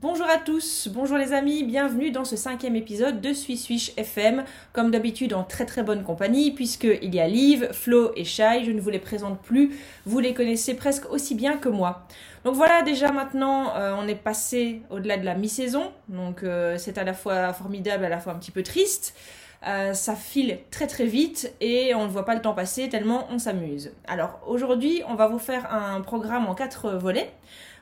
Bonjour à tous, bonjour les amis, bienvenue dans ce cinquième épisode de Swiss Swish FM, comme d'habitude en très très bonne compagnie, puisqu'il y a Liv, Flo et Shai, je ne vous les présente plus, vous les connaissez presque aussi bien que moi. Donc voilà, déjà maintenant, euh, on est passé au-delà de la mi-saison, donc euh, c'est à la fois formidable, à la fois un petit peu triste. Euh, ça file très très vite et on ne voit pas le temps passer tellement on s'amuse. Alors aujourd'hui, on va vous faire un programme en quatre volets.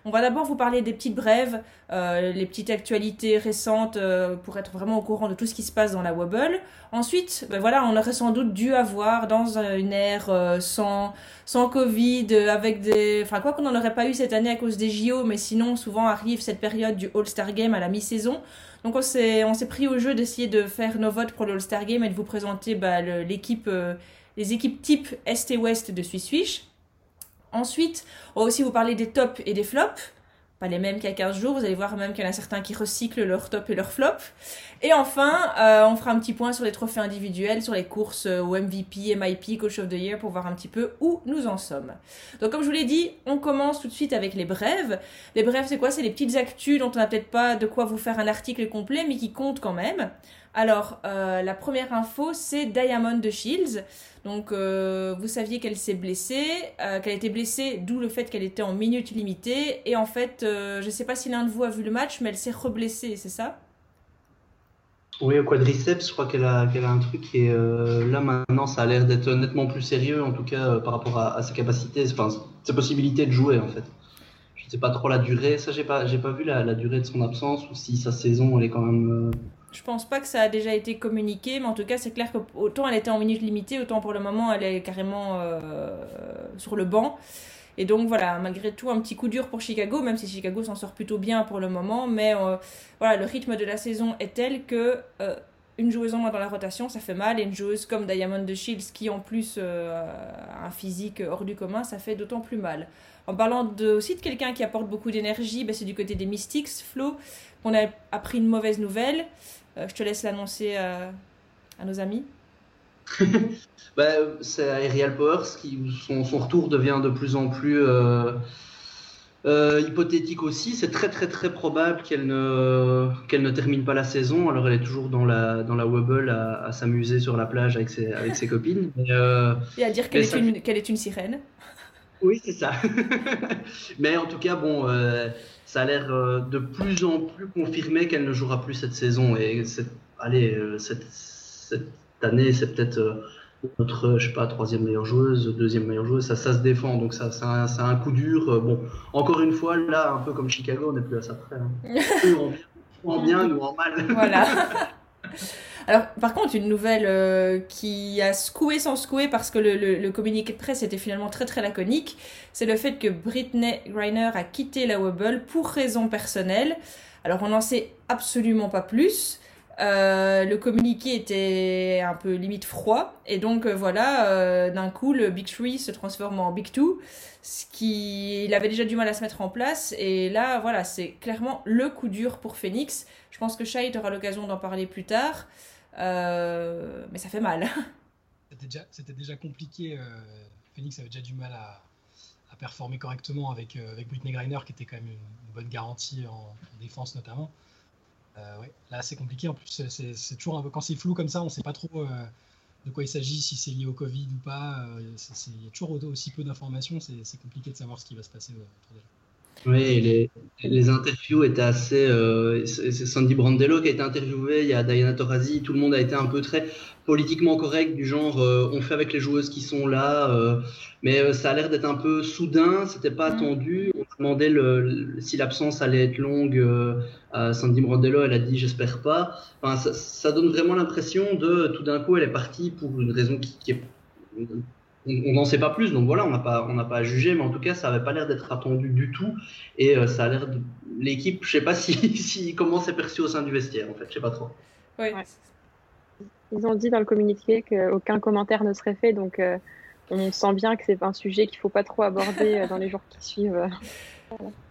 On va d'abord vous parler des petites brèves, euh, les petites actualités récentes euh, pour être vraiment au courant de tout ce qui se passe dans la Wobble. Ensuite, ben voilà, on aurait sans doute dû avoir dans une ère euh, sans, Covid, avec des... Enfin, quoi qu'on n'en aurait pas eu cette année à cause des JO, mais sinon, souvent arrive cette période du All-Star Game à la mi-saison. Donc on s'est, pris au jeu d'essayer de faire nos votes pour le All-Star Game et de vous présenter bah, l'équipe, les équipes type Est et Ouest de Swiss Fish. Ensuite, on va aussi vous parler des tops et des flops. Pas les mêmes qu'il y a 15 jours, vous allez voir même qu'il y en a certains qui recyclent leurs tops et leurs flops. Et enfin, euh, on fera un petit point sur les trophées individuels, sur les courses euh, au MVP, MIP, Coach of the Year, pour voir un petit peu où nous en sommes. Donc comme je vous l'ai dit, on commence tout de suite avec les brèves. Les brèves, c'est quoi? C'est les petites actus dont on n'a peut-être pas de quoi vous faire un article complet, mais qui comptent quand même. Alors, euh, la première info, c'est Diamond de Shields. Donc, euh, vous saviez qu'elle s'est blessée, euh, qu'elle était blessée, d'où le fait qu'elle était en minutes limitées. Et en fait, je ne sais pas si l'un de vous a vu le match, mais elle s'est reblessée, c'est ça? Oui, au quadriceps, je crois qu'elle a, un truc. Et là, maintenant, ça a l'air d'être nettement plus sérieux, en tout cas, par rapport à, ses capacités, enfin, ses possibilités de jouer, en fait. Je ne sais pas trop la durée. Ça, j'ai pas, pas vu la, la, durée de son absence ou si sa saison, elle est quand même je pense pas que ça a déjà été communiqué, mais en tout cas, c'est clair que autant elle était en minutes limitées, autant pour le moment, elle est carrément euh, sur le banc. Et donc voilà, malgré tout, un petit coup dur pour Chicago, même si Chicago s'en sort plutôt bien pour le moment. Mais euh, voilà, le rythme de la saison est tel que euh, une joueuse en moins dans la rotation, ça fait mal. Et une joueuse comme Diamond de Shields, qui en plus a un physique hors du commun, ça fait d'autant plus mal. En parlant de, aussi de quelqu'un qui apporte beaucoup d'énergie, ben, c'est du côté des Mystics, Flo. On a appris une mauvaise nouvelle. Euh, je te laisse l'annoncer à, nos amis. bah, c'est Aerial Powers qui son, retour devient de plus en plus euh, euh, hypothétique aussi. C'est très très très probable qu'elle ne qu'elle ne termine pas la saison. Alors elle est toujours dans la dans la wobble à, s'amuser sur la plage avec ses avec ses copines. Et à dire qu'elle est, une, qu'elle est une sirène. Oui, c'est ça. mais en tout cas, bon, ça a l'air euh, de plus en plus confirmé qu'elle ne jouera plus cette saison. Et cette, allez, euh, cette, cette année, c'est peut-être euh, notre, je sais pas, troisième meilleure joueuse, deuxième meilleure joueuse. Ça, ça se défend, donc ça, c'est un, un, coup dur. Bon, encore une fois, là, un peu comme Chicago, on n'est plus à ça près. Hein. en bien, nous en mal. Voilà. Alors, par contre, une nouvelle euh, qui a secoué sans secouer parce que le, communiqué de presse était finalement très très laconique, c'est le fait que Britney Griner a quitté la Wobble pour raisons personnelles. Alors, on n'en sait absolument pas plus. Euh, le communiqué était un peu limite froid et donc euh, voilà d'un coup le Big Three se transforme en Big Two ce qui il avait déjà du mal à se mettre en place et là voilà c'est clairement le coup dur pour Phoenix je pense que Shai aura l'occasion d'en parler plus tard euh, mais ça fait mal. C'était déjà, compliqué. Euh, Phoenix avait déjà du mal à, performer correctement avec, euh, avec Britney Griner, qui était quand même une, bonne garantie en, défense notamment. Ouais, là, c'est compliqué. En plus, c'est toujours un peu quand c'est flou comme ça, on ne sait pas trop de quoi il s'agit, si c'est lié au Covid ou pas. Il y a toujours aussi peu d'informations. C'est compliqué de savoir ce qui va se passer autour d'elle. Oui, les, les, interviews étaient assez. Euh, c'est Sandy Brandello qui a été interviewé, il y a Diana Taurasi, tout le monde a été un peu très politiquement correct, du genre euh, on fait avec les joueuses qui sont là, euh, mais ça a l'air d'être un peu soudain, c'était pas mm. attendu. On demandait le, si l'absence allait être longue à Sandy Brandello, elle a dit j'espère pas. Enfin, ça, ça, donne vraiment l'impression de tout d'un coup elle est partie pour une raison qui, qui est on n'en sait pas plus, donc voilà, on n'a pas, on pas à juger, mais en tout cas, ça n'avait pas l'air d'être attendu du tout, et euh, ça a l'air de l'équipe, je sais pas si, si comment c'est perçu au sein du vestiaire, en fait, je sais pas trop. Ils ont dit dans le communiqué qu'aucun commentaire ne serait fait, donc euh, on sent bien que c'est un sujet qu'il faut pas trop aborder euh, dans les jours qui suivent.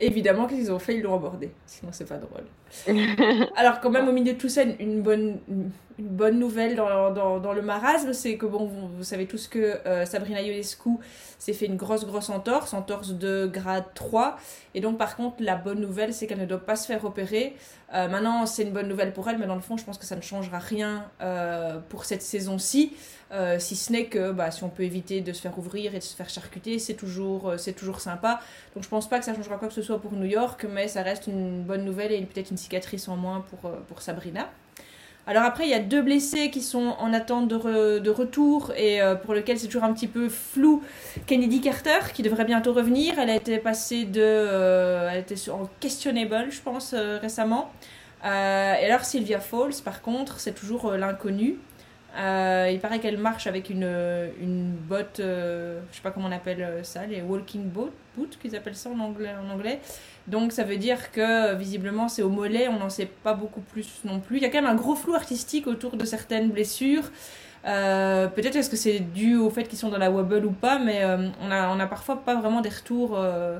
évidemment, qu'est-ce qu'ils ont fait Ils l'ont abordé. Sinon, c'est pas drôle. Alors, quand même, au milieu de tout ça, une bonne, une bonne nouvelle dans, dans, dans le marasme, c'est que, bon, vous, vous, savez tous que euh, Sabrina Ionescu s'est fait une grosse, grosse entorse, entorse de grade 3. Et donc, par contre, la bonne nouvelle, c'est qu'elle ne doit pas se faire opérer. Euh, maintenant, c'est une bonne nouvelle pour elle, mais dans le fond, je pense que ça ne changera rien euh, pour cette saison-ci. Euh, si ce n'est que bah, si on peut éviter de se faire ouvrir et de se faire charcuter, c'est toujours, c'est toujours sympa. Donc je pense pas que ça changera quoi que ce soit pour New York, mais ça reste une bonne nouvelle et peut-être une cicatrice en moins pour, pour Sabrina. Alors après, il y a deux blessés qui sont en attente de, de retour et euh, pour lesquels c'est toujours un petit peu flou. Kennedy Carter, qui devrait bientôt revenir. Elle a été passée de... Euh, en questionable, je pense, euh, récemment. et alors Sylvia Falls, par contre, c'est toujours l'inconnu. Il paraît qu'elle marche avec une, une botte, je sais pas comment on appelle ça, les walking boot, boot qu'ils appellent ça en anglais. Donc ça veut dire que visiblement c'est au mollet, on n'en sait pas beaucoup plus non plus. Il y a quand même un gros flou artistique autour de certaines blessures. Euh, Peut-être est-ce que c'est dû au fait qu'ils sont dans la wobble ou pas, mais euh, on, a, on a parfois pas vraiment des retours. Euh...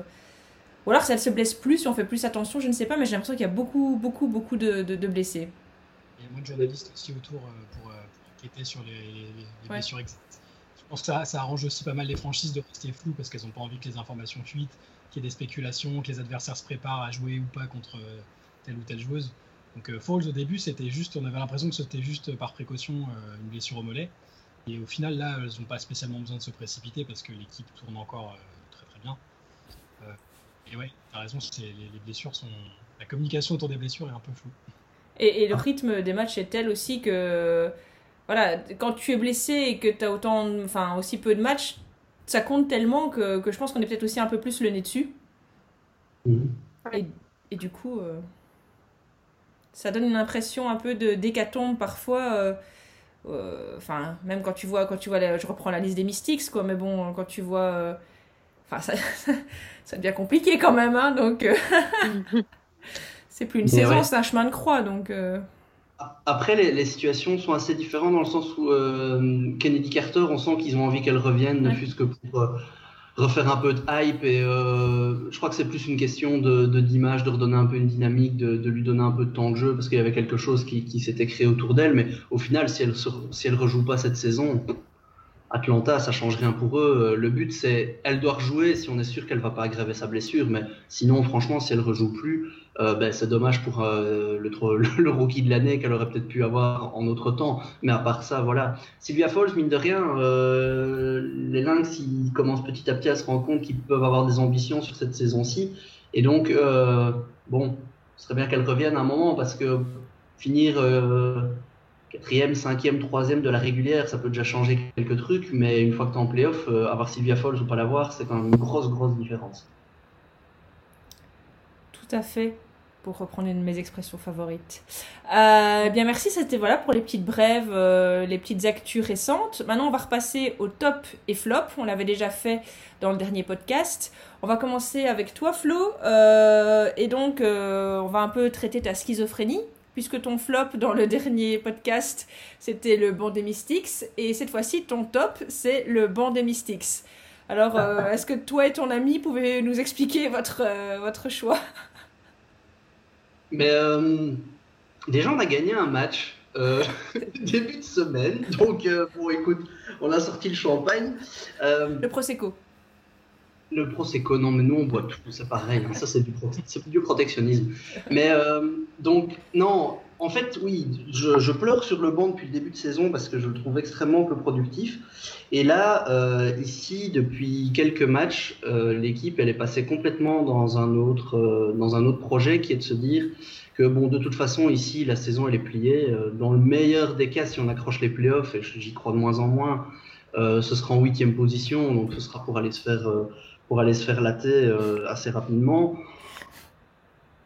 Ou alors si elle se blesse plus, si on fait plus attention, je ne sais pas, mais j'ai l'impression qu'il y a beaucoup, beaucoup, beaucoup de, de, blessés. Il y a moins de journalistes aussi autour euh, pour, pour enquêter sur les, les, les blessures exactes. Je pense que ça, ça, arrange aussi pas mal les franchises de rester floues parce qu'elles n'ont pas envie que les informations fuitent qu'il y ait des spéculations, que les adversaires se préparent à jouer ou pas contre euh, telle ou telle joueuse. Donc euh, Falls au début, c'était juste, on avait l'impression que c'était juste par précaution euh, une blessure au mollet. Et au final, là, elles n'ont pas spécialement besoin de se précipiter parce que l'équipe tourne encore très très bien. et ouais, t'as raison, les, les, blessures sont. La communication autour des blessures est un peu floue. Et, et le rythme des matchs est tel aussi que. Voilà, quand tu es blessé et que tu as autant, enfin, aussi peu de matchs, ça compte tellement que, que je pense qu'on est peut-être aussi un peu plus le nez dessus. Mmh. Et, et, du coup, euh, ça donne une impression un peu de d'hécatombe parfois. Enfin, euh, euh, même quand tu vois, quand tu vois, la, je reprends la liste des Mystics, quoi. Mais bon, quand tu vois, enfin, ça, ça devient compliqué quand même, hein. Donc, c'est plus une Mais saison, ouais. c'est un chemin de croix, donc. Après, les, les, situations sont assez différentes dans le sens où euh, Kennedy Carter, on sent qu'ils ont envie qu'elle revienne, ne fût-ce que pour euh, refaire un peu de hype. Et euh, je crois que c'est plus une question de d'image, de, de, redonner un peu une dynamique, de, de, lui donner un peu de temps de jeu, parce qu'il y avait quelque chose qui, qui s'était créé autour d'elle. Mais au final, si elle si elle rejoue pas cette saison, Atlanta, ça change rien pour eux. Le but, c'est elle doit rejouer si on est sûr qu'elle va pas aggraver sa blessure. Mais sinon, franchement, si elle rejoue plus, euh, ben, c'est dommage pour euh, le, rookie de l'année qu'elle aurait peut-être pu avoir en autre temps. Mais à part ça, voilà. Sylvia Falls, mine de rien, euh, les Lynx, ils commencent petit à petit à se rendre compte qu'ils peuvent avoir des ambitions sur cette saison-ci. Et donc, euh, bon, ce serait bien qu'elle revienne à un moment parce que finir euh, quatrième, cinquième, troisième de la régulière, ça peut déjà changer quelques trucs. Mais une fois que tu es en playoff, euh, avoir Sylvia Falls ou pas l'avoir, c'est quand même une grosse, grosse différence. Tout à fait pour reprendre une de mes expressions favorites. Euh, bien merci, c'était voilà pour les petites brèves, euh, les petites actus récentes. Maintenant, on va repasser au top et flop. On l'avait déjà fait dans le dernier podcast. On va commencer avec toi, Flo. Et donc, on va un peu traiter ta schizophrénie, puisque ton flop dans le dernier podcast, c'était le banc des Mystics. Et cette fois-ci, ton top, c'est le banc des Mystics. Alors, est-ce que toi et ton ami pouvez nous expliquer votre, votre choix? Mais euh, déjà, on a gagné un match euh, début de semaine. Donc, euh, bon, écoute, on a sorti le champagne. le Prosecco. Le Prosecco, non, mais nous, on boit tout, c'est pareil. Ça, c'est du, protectionnisme. Mais donc, non, en fait, oui, je, pleure sur le banc depuis le début de saison parce que je le trouve extrêmement peu productif. Et là, euh, ici, depuis quelques matchs, euh, l'équipe, elle est passée complètement dans un autre, euh, dans un autre projet qui est de se dire que bon, de toute façon, ici, la saison, elle est pliée. Dans le meilleur des cas, si on accroche les playoffs, et j'y crois de moins en moins, ce sera en huitième position, donc ce sera pour aller se faire, pour aller se faire latter assez rapidement.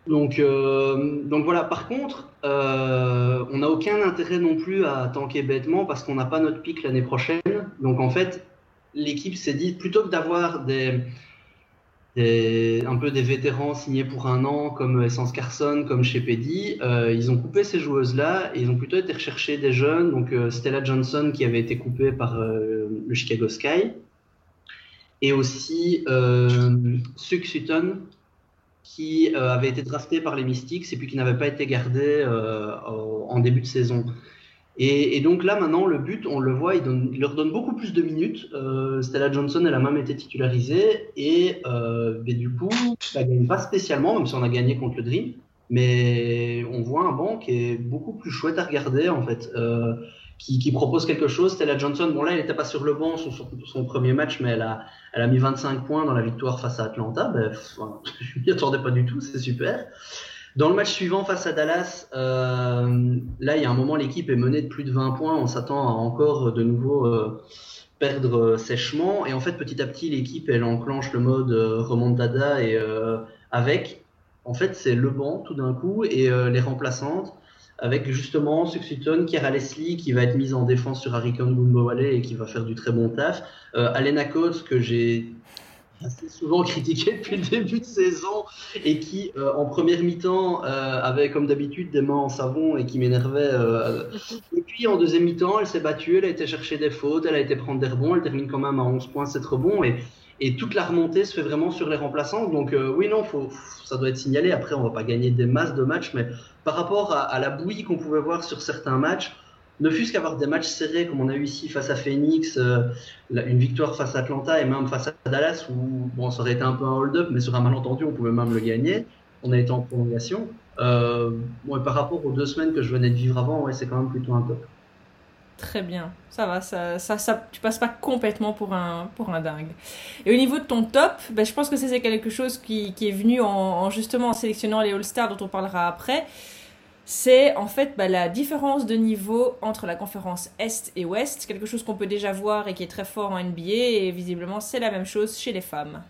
Donc, euh, donc voilà. Par contre, euh, on n'a aucun intérêt non plus à tanker bêtement parce qu'on n'a pas notre pic l'année prochaine. Donc en fait, l'équipe s'est dit plutôt que d'avoir des, un peu des vétérans signés pour un an comme Essence Carson, comme chez Pedi, euh, ils ont coupé ces joueuses-là et ils ont plutôt été rechercher des jeunes. Donc euh, Stella Johnson qui avait été coupée par euh, le Chicago Sky et aussi Suk Sutton qui avait été drafté par les Mystics et puis qui n'avait pas été gardé en début de saison. Et, donc là, maintenant, le but, on le voit, il, leur donne beaucoup plus de minutes. Stella Johnson, elle a même été titularisée. Et, du coup, ça gagne pas spécialement, même si on a gagné contre le Dream. Mais on voit un banc qui est beaucoup plus chouette à regarder, en fait qui, propose quelque chose. Stella Johnson, bon là, elle n'était pas sur le banc son, son, premier match, mais elle a, elle a mis 25 points dans la victoire face à Atlanta. Ben, je ne m'y attendais pas du tout, c'est super. Dans le match suivant face à Dallas, euh, là, il y a un moment, l'équipe est menée de plus de 20 points. On s'attend à encore de nouveau euh, perdre sèchement. Et en fait, petit à petit, l'équipe, elle enclenche le mode euh, remontada et avec, en fait, c'est le banc tout d'un coup et les remplaçantes avec justement Suxuton, Kira Leslie qui va être mise en défense sur Harikon Gumbowale et qui va faire du très bon taf. Euh, Alena Coates que j'ai assez souvent critiqué depuis le début de saison et qui euh, en première mi-temps euh, avait comme d'habitude des mains en savon et qui m'énervait. et puis en deuxième mi-temps elle s'est battue, elle a été chercher des fautes, elle a été prendre des rebonds, elle termine quand même à 11 points, 7 rebonds et et toute la remontée se fait vraiment sur les remplaçants. Donc euh, oui, non, ça doit être signalé. Après, on va pas gagner des masses de matchs, mais par rapport à, la bouillie qu'on pouvait voir sur certains matchs, ne fût-ce qu'avoir des matchs serrés comme on a eu ici face à Phoenix, euh, une victoire face à Atlanta et même face à Dallas, où bon, ça aurait été un peu un hold-up, mais sur un malentendu, on pouvait même le gagner. On a été en prolongation. Euh, par rapport aux deux semaines que je venais de vivre avant, ouais, c'est quand même plutôt un top. Très bien, ça va, ça, ça, tu passes pas complètement pour un, pour un dingue. Et au niveau de ton top, ben, je pense que c'est quelque chose qui, qui est venu en, justement en sélectionnant les All-Stars dont on parlera après. C'est en fait ben, la différence de niveau entre la conférence Est et Ouest, quelque chose qu'on peut déjà voir et qui est très fort en NBA, et visiblement c'est la même chose chez les femmes.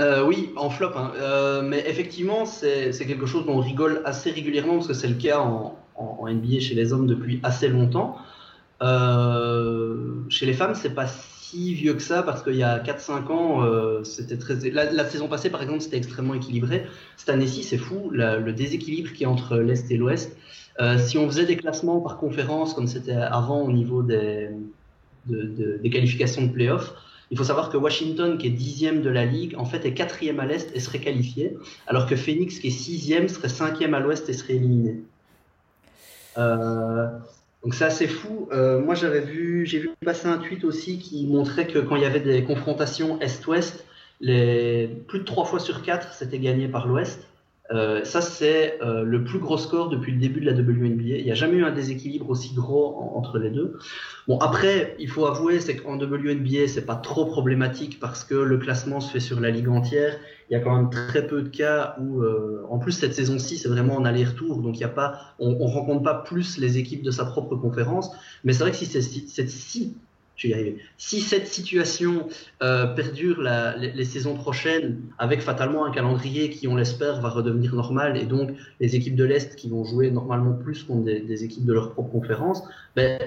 Euh, oui, en flop, hein. euh, mais effectivement c'est quelque chose dont on rigole assez régulièrement parce que c'est le cas en, en, NBA chez les hommes depuis assez longtemps. Euh, chez les femmes, c'est pas si vieux que ça parce qu'il y a 4-5 ans, euh, c'était très. La, saison passée, par exemple, c'était extrêmement équilibré. Cette année-ci, c'est fou, le déséquilibre qui est entre l'Est et l'Ouest. Euh, si on faisait des classements par conférence, comme c'était avant au niveau des, des qualifications de playoffs, il faut savoir que Washington, qui est dixième de la ligue, en fait est quatrième à l'Est et serait qualifié, alors que Phoenix, qui est sixième, serait cinquième à l'Ouest et serait éliminé. Euh, donc c'est assez fou. Euh, moi j'avais vu, j'ai vu passer un tweet aussi qui montrait que quand il y avait des confrontations Est-Ouest, les plus de trois fois sur quatre c'était gagné par l'Ouest. Euh, ça, c'est le plus gros score depuis le début de la WNBA. Il n'y a jamais eu un déséquilibre aussi gros entre les deux. Bon, après, il faut avouer, c'est qu'en WNBA, c'est pas trop problématique parce que le classement se fait sur la ligue entière. Il y a quand même très peu de cas où, euh, en plus, cette saison-ci, c'est vraiment en aller-retour. Donc, y a pas, on, on rencontre pas plus les équipes de sa propre conférence. Mais c'est vrai que si c'est si si cette situation euh, perdure les, saisons prochaines, avec fatalement un calendrier qui, on l'espère, va redevenir normal, et donc les équipes de l'Est qui vont jouer normalement plus contre des, équipes de leur propre conférence, ben,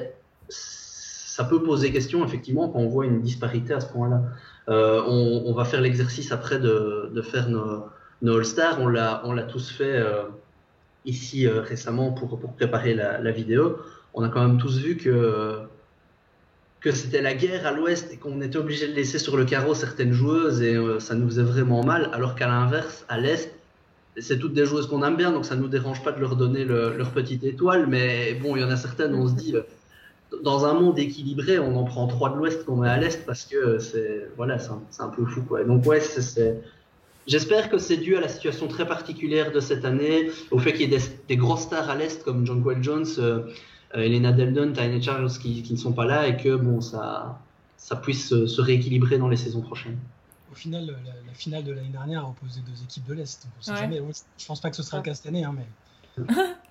ça peut poser question, effectivement, quand on voit une disparité à ce point-là. Euh, on, va faire l'exercice après de, faire nos, All-Stars, on l'a tous fait euh, ici récemment pour, préparer la, vidéo. On a quand même tous vu que c'était la guerre à l'ouest et qu'on était obligé de laisser sur le carreau certaines joueuses et euh, ça nous faisait vraiment mal, alors qu'à l'inverse, à l'est, c'est toutes des joueuses qu'on aime bien, donc ça ne nous dérange pas de leur donner leur petite étoile, mais bon, il y en a certaines, on se dit, euh, dans un monde équilibré, on en prend trois de l'ouest qu'on met à l'est parce que c'est voilà, c'est un, peu fou. Quoi. Donc ouais, c'est... J'espère que c'est dû à la situation très particulière de cette année, au fait qu'il y ait des, gros stars à l'Est comme John Quell Jones, euh, euh, Elena Deldon, Tiny Charles qui, qui, ne sont pas là et que bon, ça, ça puisse se, rééquilibrer dans les saisons prochaines. Au final, la, finale de l'année dernière a opposé deux équipes de l'Est. Je pense pas que ce sera le cas cette année, hein, mais.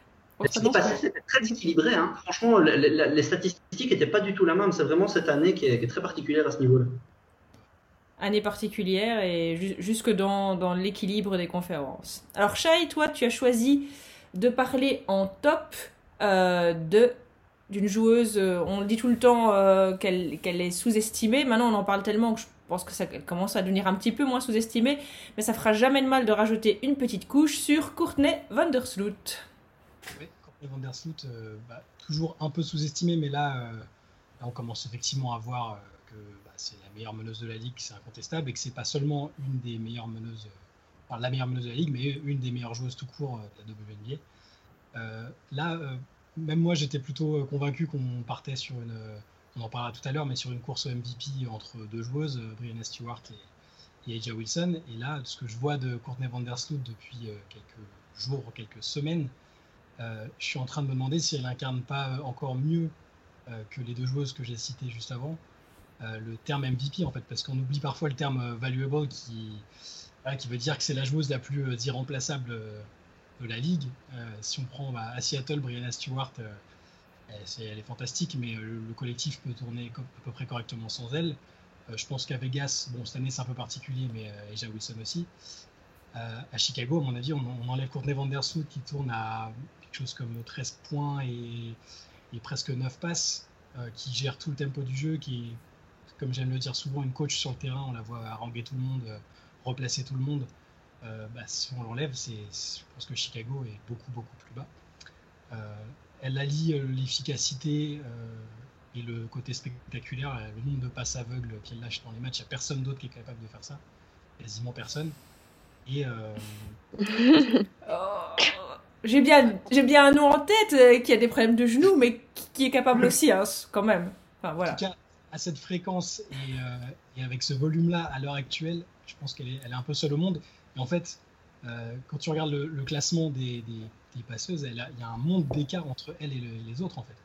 C'était très équilibré. Hein. Franchement, les statistiques n'étaient pas du tout la même. C'est vraiment cette année qui est, très particulière à ce niveau-là. Année particulière et jusque dans, dans l'équilibre des conférences. Alors, Shai, toi, tu as choisi de parler en top euh, de d'une joueuse, euh, on le dit tout le temps euh, qu'elle qu'elle est sous-estimée. Maintenant, on en parle tellement que je pense que ça commence à devenir un petit peu moins sous-estimée. Mais ça fera jamais de mal de rajouter une petite couche sur Courtney Vandersloot. Oui, Courtney Vandersloot, bah, toujours un peu sous-estimée, mais là, on commence effectivement à voir que bah, c'est la meilleure meneuse de la ligue, c'est incontestable, et que c'est pas seulement une des meilleures meneuses la meilleure meneuse de la ligue, mais une des meilleures joueuses tout court de la WNBA. là, même moi, j'étais plutôt convaincu qu'on partait sur une, on en parlera tout à l'heure, mais sur une course MVP entre deux joueuses, Brianna Stewart et, et Aja Wilson. Et là, ce que je vois de Courtney Vandersloot depuis quelques jours, quelques semaines, je suis en train de me demander si elle incarne pas encore mieux que les deux joueuses que j'ai citées juste avant euh, le terme MVP en fait, parce qu'on oublie parfois le terme euh, valuable qui, veut dire que c'est la joueuse la plus euh, irremplaçable de la ligue. si on prend bah, à Seattle, Brianna Stewart, elle, est, fantastique, mais le, collectif peut tourner à peu près correctement sans elle. je pense qu'à Vegas, bon, cette année c'est un peu particulier, mais Eja Wilson aussi. à Chicago, à mon avis, on, enlève Courtney Vandersloot qui tourne à chose comme 13 points et, presque 9 passes, qui gère tout le tempo du jeu, qui comme j'aime le dire souvent, une coach sur le terrain, on la voit haranguer tout le monde, euh, replacer tout le monde. Euh, bah, si on l'enlève, c'est, je pense que Chicago est beaucoup, beaucoup plus bas. Euh, elle allie l'efficacité et le côté spectaculaire, le nombre de passes aveugles qu'elle lâche dans les matchs. Il n'y a personne d'autre qui est capable de faire ça. Quasiment personne. j'ai bien, j'ai bien un nom en tête qui a des problèmes de genoux, mais qui, est capable aussi, hein, quand même. Enfin, voilà à cette fréquence euh, et, avec ce volume-là à l'heure actuelle, je pense qu'elle est, elle est un peu seule au monde. Et en fait, euh, quand tu regardes le, classement des, passeuses, il y a un monde d'écart entre elle et les autres en fait.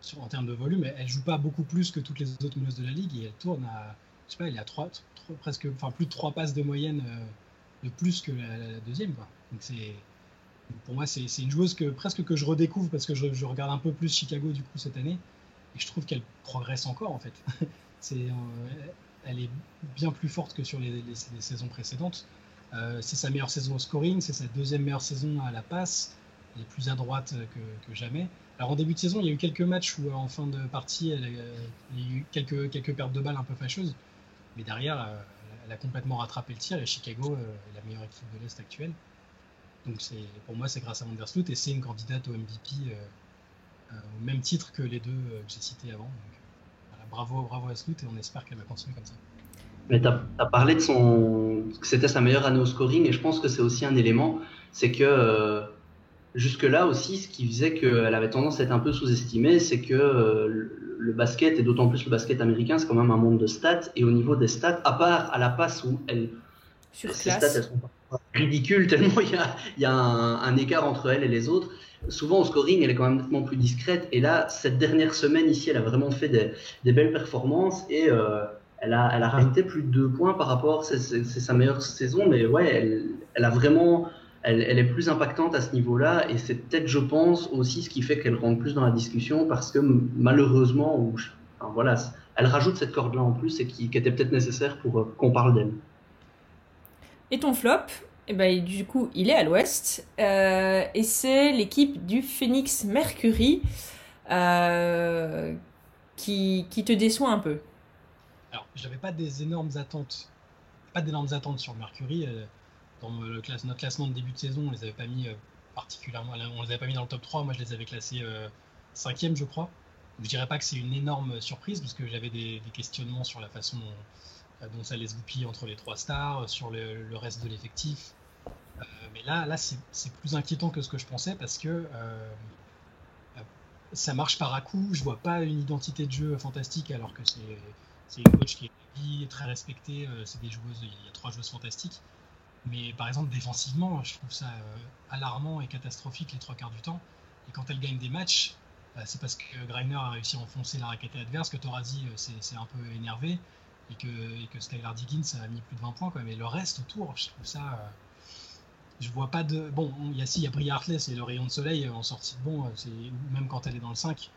Sur, en termes de volume, elle, joue pas beaucoup plus que toutes les autres meneuses de la ligue et elle tourne à, je sais pas, trois, presque, enfin plus de trois passes de moyenne euh, de plus que la, deuxième. Quoi. Donc c'est, pour moi, c'est, une joueuse que presque que je redécouvre parce que je, regarde un peu plus Chicago du coup cette année. Et je trouve qu'elle progresse encore en fait. euh, elle est bien plus forte que sur les, saisons précédentes. Euh, c'est sa meilleure saison au scoring, c'est sa deuxième meilleure saison à la passe. Elle est plus à droite que, jamais. Alors en début de saison, il y a eu quelques matchs où en fin de partie, il y a eu quelques, quelques pertes de balles un peu fâcheuses. Mais derrière, euh, elle a complètement rattrapé le tir et Chicago est la meilleure équipe de l'Est actuelle. Donc c'est, pour moi, c'est grâce à Vandersloot et c'est une candidate au MVP euh, au même titre que les deux euh, que j'ai cités avant. bravo, bravo à Scoot et on espère qu'elle va continuer comme ça. Mais tu as, parlé de son. que c'était sa meilleure année au scoring, et je pense que c'est aussi un élément, c'est que euh, jusque-là aussi, ce qui faisait qu'elle avait tendance à être un peu sous-estimée, c'est que le basket, et d'autant plus le basket américain, c'est quand même un monde de stats, et au niveau des stats, à part à la passe où elle. Sur stats, elles sont ridicules, tellement il y a, un, écart entre elle et les autres souvent au scoring, elle est quand même nettement plus discrète. Et là, cette dernière semaine ici, elle a vraiment fait des, belles performances et euh, elle, a, rajouté plus de deux points par rapport. C'est sa meilleure saison, mais ouais, elle, vraiment. Est plus impactante à ce niveau-là et c'est peut-être, je pense, aussi ce qui fait qu'elle rentre plus dans la discussion parce que malheureusement, ou, voilà, elle rajoute cette corde-là en plus et qui, qui était peut-être nécessaire pour euh, qu'on parle d'elle. Et ton flop eh ben, du coup, il est à l'ouest. Euh, et c'est l'équipe du Phoenix Mercury euh, qui, te déçoit un peu. Alors, j'avais pas des énormes attentes. Pas d'énormes attentes sur Mercury. Euh, dans le notre classement de début de saison, on les avait pas mis particulièrement. On les avait pas mis dans le top 3. Moi, je les avais classés 5 je crois. je dirais pas que c'est une énorme surprise, parce que j'avais des, questionnements sur la façon ça les goupille entre les trois stars, sur le, reste de l'effectif. Euh, mais là, là c'est plus inquiétant que ce que je pensais parce que euh, ça marche par à coup. Je vois pas une identité de jeu fantastique alors que c'est une coach qui est très respectée. Euh, c'est des joueuses, il y a trois joueuses fantastiques. Mais par exemple, défensivement, je trouve ça alarmant et catastrophique les trois quarts du temps. Et quand elle gagne des matchs, c'est parce que Greiner a réussi à enfoncer la raquette adverse, que Torazi s'est un peu énervé et que, et Skylar Diggins a mis plus de 20 points. Quoi. Mais le reste autour, je trouve ça je vois pas de. Bon, il y a si, a Brie c'est le rayon de soleil en sortie de bon, c'est même quand elle est dans le 5,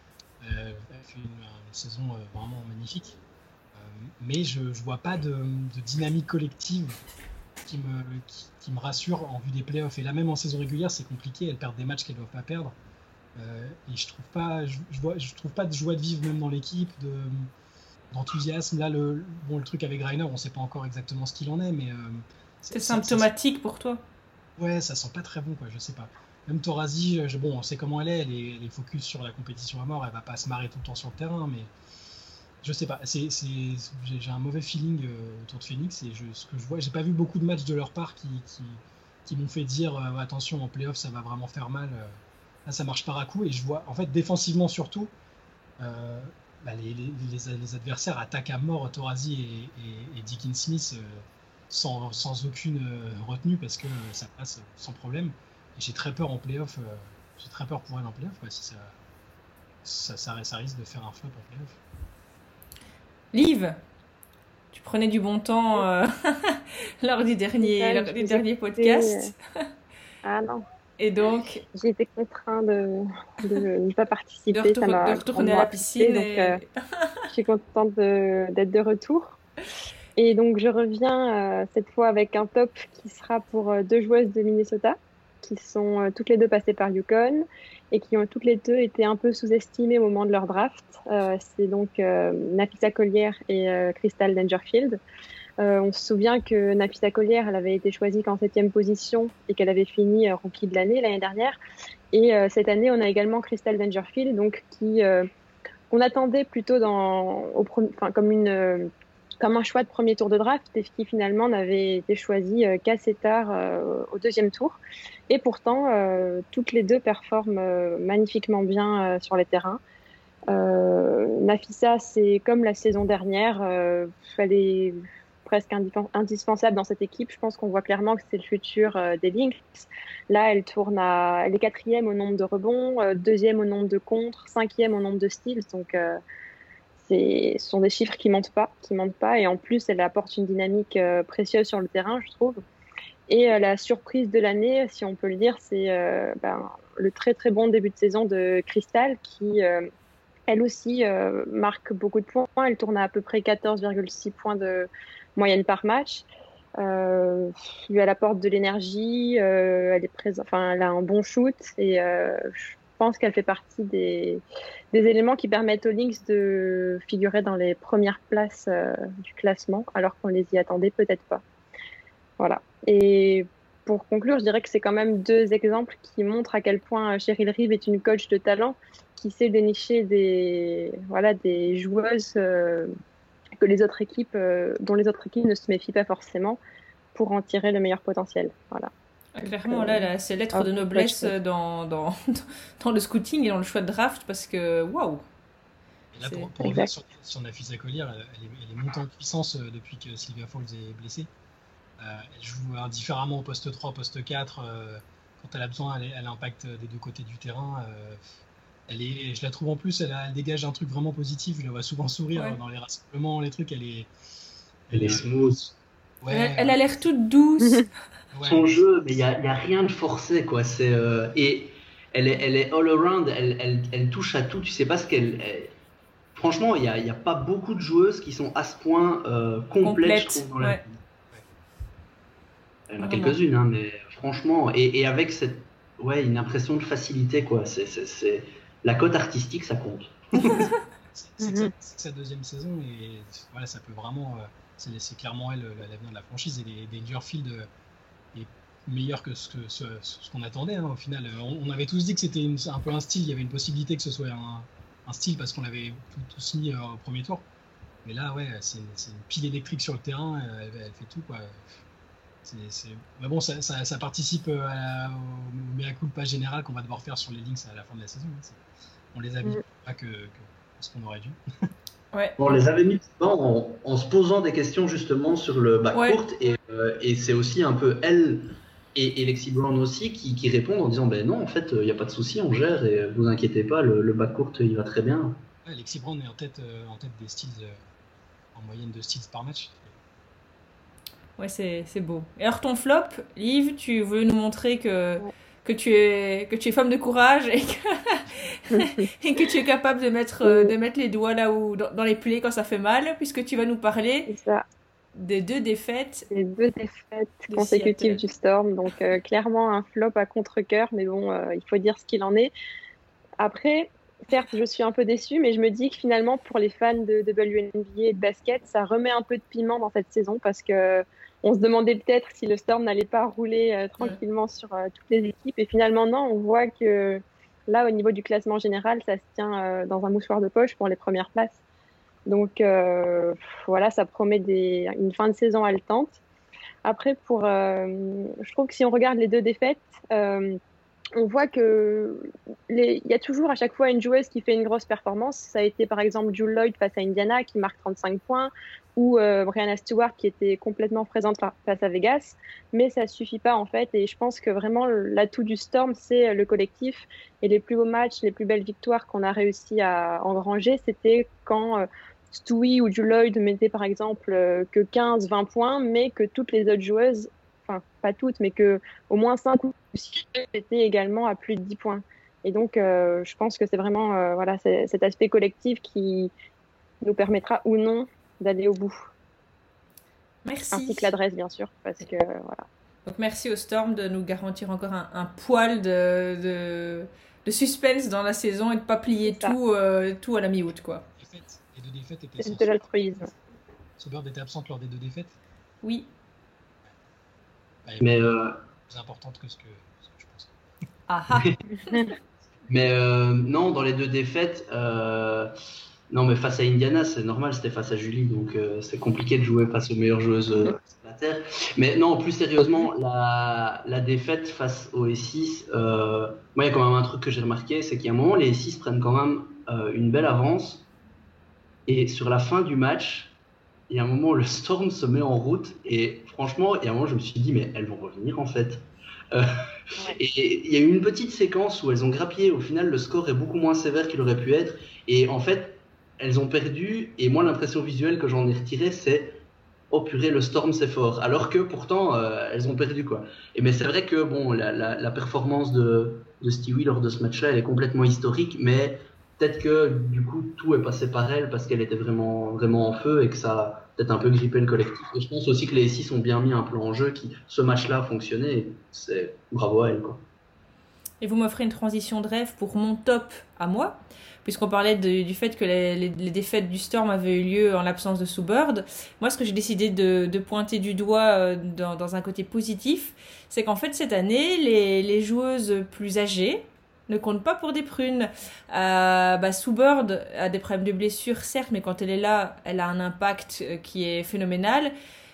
euh, elle fait une, saison euh, vraiment magnifique. Euh, mais je, je vois pas de, dynamique collective qui me, rassure en vue des playoffs. Et là, même en saison régulière, c'est compliqué, elles perdent des matchs qu'elles doivent pas perdre. et je trouve pas, je, vois, je trouve pas de joie de vivre même dans l'équipe, d'enthousiasme. Là, le, bon, le truc avec Reiner, on sait pas encore exactement ce qu'il en est, mais. c'est symptomatique pour toi Ouais, ça sent pas très bon, quoi, je sais pas. Même Torazi, bon, on sait comment elle est, elle est, focus sur la compétition à mort, elle va pas se marrer tout le temps sur le terrain, mais je sais pas, c'est, j'ai un mauvais feeling autour de Phoenix et je, ce que je vois, j'ai pas vu beaucoup de matchs de leur part qui, qui, qui m'ont fait dire attention en playoff ça va vraiment faire mal. là ça marche par à coup et je vois en fait défensivement surtout bah, les, les, les, adversaires attaquent à mort Torazi et, et, Dickin Smith sans, sans, aucune retenue parce que ça passe sans problème. Et j'ai très peur en playoff. j'ai très peur pour elle en playoff si ça, ça, ça, ça, risque de faire un flop en playoff. Liv, tu prenais du bon temps euh, lors du dernier, lors du dernier podcast. Ah non. Et donc J'ai été contrainte de, de, ne pas participer. De, retour, de retourner à la piscine. Donc, euh, je suis contente d'être de, retour. Et donc, je reviens euh, cette fois avec un top qui sera pour deux joueuses de Minnesota, qui sont toutes les deux passées par Yukon et qui ont toutes les deux été un peu sous-estimées au moment de leur draft. Euh, c'est donc euh, Nafisa Collier et euh, Crystal Dangerfield. Euh, on se souvient que Nafisa Collier, elle avait été choisie qu'en septième position et qu'elle avait fini rookie de l'année l'année dernière. Et cette année, on a également Crystal Dangerfield, donc qui qu'on attendait plutôt comme un choix de premier tour de draft et qui finalement n'avait été choisi euh, qu'assez tard euh, au deuxième tour. Et pourtant, euh, toutes les deux performent magnifiquement bien sur les terrains. Nafissa, c'est comme la saison dernière, presque indispensable dans cette équipe. Je pense qu'on voit clairement que c'est le futur des Lynx. Là, elle tourne à, est quatrième au nombre de rebonds, deuxième au nombre de contres, cinquième au nombre de styles. Donc ce sont des chiffres qui mentent pas, qui mentent pas, et en plus, elle apporte une dynamique euh, précieuse sur le terrain, je trouve. Et euh, la surprise de l'année, si on peut le dire, c'est euh, ben, le très très bon début de saison de Crystal, qui elle aussi marque beaucoup de points. Elle tourne à à peu près 14,6 points de moyenne par match. Euh, elle apporte de l'énergie, elle est présente, enfin, elle a un bon shoot et je pense qu'elle fait partie des, éléments qui permettent aux Lynx de figurer dans les premières places euh, du classement, alors qu'on les y attendait peut-être pas. Voilà. Et pour conclure, je dirais que c'est quand même deux exemples qui montrent à quel point Cheryl Reeve est une coach de talent qui sait dénicher des, voilà, des joueuses euh, que les autres équipes, euh, dont les autres équipes ne se méfient pas forcément pour en tirer le meilleur potentiel. Voilà. Ah, clairement, là, là c'est lettre de noblesse dans, dans, dans, le scouting et dans le choix de draft parce que waouh! Là, pour, pour revenir sur, sur Nafisa Collier, elle, elle, est montée en puissance euh, depuis que Sylvia Falls est blessée. Euh, elle joue différemment au poste 3, au poste 4. Euh, quand elle a besoin, elle, elle, impacte des deux côtés du terrain. Elle est, je la trouve en plus, elle, a, elle, dégage un truc vraiment positif. Je la vois souvent sourire ouais. dans les rassemblements, les trucs. Elle est, elle, elle est smooth. Ouais, elle, a l'air toute douce. son jeu, mais il n'y a, y a, rien de forcé, quoi. C'est, euh, et elle est, elle est all around, elle, elle, elle, touche à tout. Tu sais pas ce qu'elle. Franchement, il n'y a, y a, pas beaucoup de joueuses qui sont à ce point euh, complètes, je trouve, dans la... Il y en a quelques-unes, hein, mais franchement, et, et, avec cette, ouais, une impression de facilité, quoi. C'est, c'est, la cote artistique, ça compte. c'est sa deuxième saison et voilà, ça peut vraiment. Euh, c'est clairement elle l'avenir de la franchise et les Dangerfield est meilleur que ce qu'on ce, ce qu'on attendait hein, au final. On, on, avait tous dit que c'était un peu un style, il y avait une possibilité que ce soit un, un style parce qu'on l'avait tous mis euh, au premier tour. Mais là, ouais, c'est une, une, pile électrique sur le terrain, elle, elle fait tout. Quoi. C est, c est... Mais bon, ça, ça, ça participe euh, à la, au mea culpa général qu'on va devoir faire sur les links à la fin de la saison. Hein. On les a mis, mm. pas que, que ce qu'on aurait dû. Ouais. On les avait mis en, en, se posant des questions justement sur le ouais. et, euh, et c'est aussi un peu elle et, et Lexi Brown aussi qui, qui, répondent en disant ben non en fait il n'y a pas de souci on gère et vous inquiétez pas le, le backcourt il va très bien. Ouais, Lexi Brown est en tête, euh, en tête des styles euh, en moyenne de styles par match. Ouais c'est beau. Et alors ton flop, Yves, tu veux nous montrer que ouais. que tu es que tu es femme de courage et que, et que tu es capable de mettre de mettre les doigts là où dans, dans, les plaies quand ça fait mal puisque tu vas nous parler des deux défaites les deux défaites de consécutives Seattle. du Storm. Donc euh, clairement un flop à contre-cœur mais bon euh, il faut dire ce qu'il en est. Après certes je suis un peu déçue mais je me dis que finalement pour les fans de, de WNBA et de basket ça remet un peu de piment dans cette saison parce que on se demandait peut-être si le Storm n'allait pas rouler euh, tranquillement sur euh, toutes les équipes. Et finalement, non, on voit que là, au niveau du classement général, ça se tient euh, dans un mouchoir de poche pour les premières places. Donc voilà, ça promet une fin de saison haletante. Après, pour, je trouve que si on regarde les deux défaites, on voit que il y a toujours à chaque fois une joueuse qui fait une grosse performance. Ça a été par exemple Jules Lloyd face à Indiana qui marque 35 points ou euh, Brianna Stewart qui était complètement présente face à Vegas. Mais ça suffit pas en fait. Et je pense que vraiment l'atout du Storm, c'est le collectif. Et les plus beaux matchs, les plus belles victoires qu'on a réussi à engranger, c'était quand euh, Stewie ou Jules Lloyd mettaient par exemple euh, que 15-20 points, mais que toutes les autres joueuses enfin pas toutes, mais que au moins 5 ou 6 étaient également à plus de 10 points. Et donc, euh, je pense que c'est vraiment euh, voilà, cet aspect collectif qui nous permettra ou non d'aller au bout. Merci. Ainsi que l'adresse, bien sûr, parce que voilà. Donc merci au Storm de nous garantir encore un, poil de, de, de, suspense dans la saison et de ne pas plier tout, euh, tout à la mi-août. quoi. Les deux défaites étaient C'est de l'altruisme. Soubird était absente lors des deux défaites? Oui. Mais euh... plus importante que ce que, ce que je pense. Ah, ah. mais euh, non, dans les deux défaites, euh, non, mais face à Indiana, c'est normal, c'était face à Julie, donc euh, c'est compliqué de jouer face aux meilleures joueuses de la Terre. Mais non, plus sérieusement, la, la défaite face aux E6, moi, il y a quand même un truc que j'ai remarqué, c'est qu'il y a un moment, les E6 prennent quand même une belle avance, et sur la fin du match, il y a un moment où le Storm se met en route et franchement, il y a un moment je me suis dit mais elles vont revenir en fait. Euh, et il y a eu une petite séquence où elles ont grappillé. Au final, le score est beaucoup moins sévère qu'il aurait pu être. Et en fait, elles ont perdu. Et moi, l'impression visuelle que j'en ai retirée, c'est oh purée, le Storm c'est fort. Alors que pourtant, euh, elles ont perdu quoi. Et mais c'est vrai que bon, la, la, la performance de, de Stewie lors de ce match-là, elle est complètement historique. Mais peut-être que du coup tout est passé par elle parce qu'elle était vraiment, vraiment en feu et que ça peut-être un peu grippé le collectif. Je pense aussi que les SI ont bien mis un plan en jeu qui, ce match-là, a fonctionné. C'est bravo à elle. Quoi. Et vous m'offrez une transition de rêve pour mon top à moi, puisqu'on parlait du fait que les, défaites du Storm avaient eu lieu en l'absence de Bird. Moi, ce que j'ai décidé de, pointer du doigt euh, dans, un côté positif, c'est qu'en fait, cette année, les joueuses plus âgées, ne compte pas pour des prunes. Euh, bah, Bird a des problèmes de blessure, certes, mais quand elle est là, elle a un impact euh, qui est phénoménal.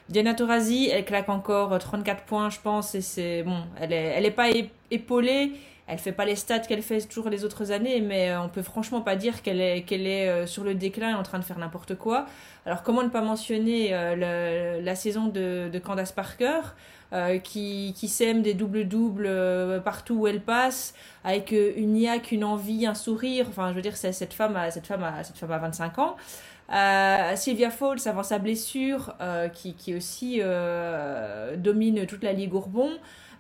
Diana Taurasi, elle claque encore 34 points, je pense, et c'est bon, elle est, elle est pas épaulée, elle fait pas les stats qu'elle fait toujours les autres années, mais euh, on peut franchement pas dire qu'elle est, qu'elle est euh, sur le déclin en train de faire n'importe quoi. Alors comment ne pas mentionner la saison de, Candace Parker? euh, qui, qui sème des doubles-doubles euh, partout où elle passe, avec euh, une niaque, une envie, un sourire. Enfin, je veux dire, cette femme, a, cette, femme cette femme a 25 ans. Euh, Sylvia Falls avant sa blessure, qui, qui aussi domine toute la Ligue Ourbon.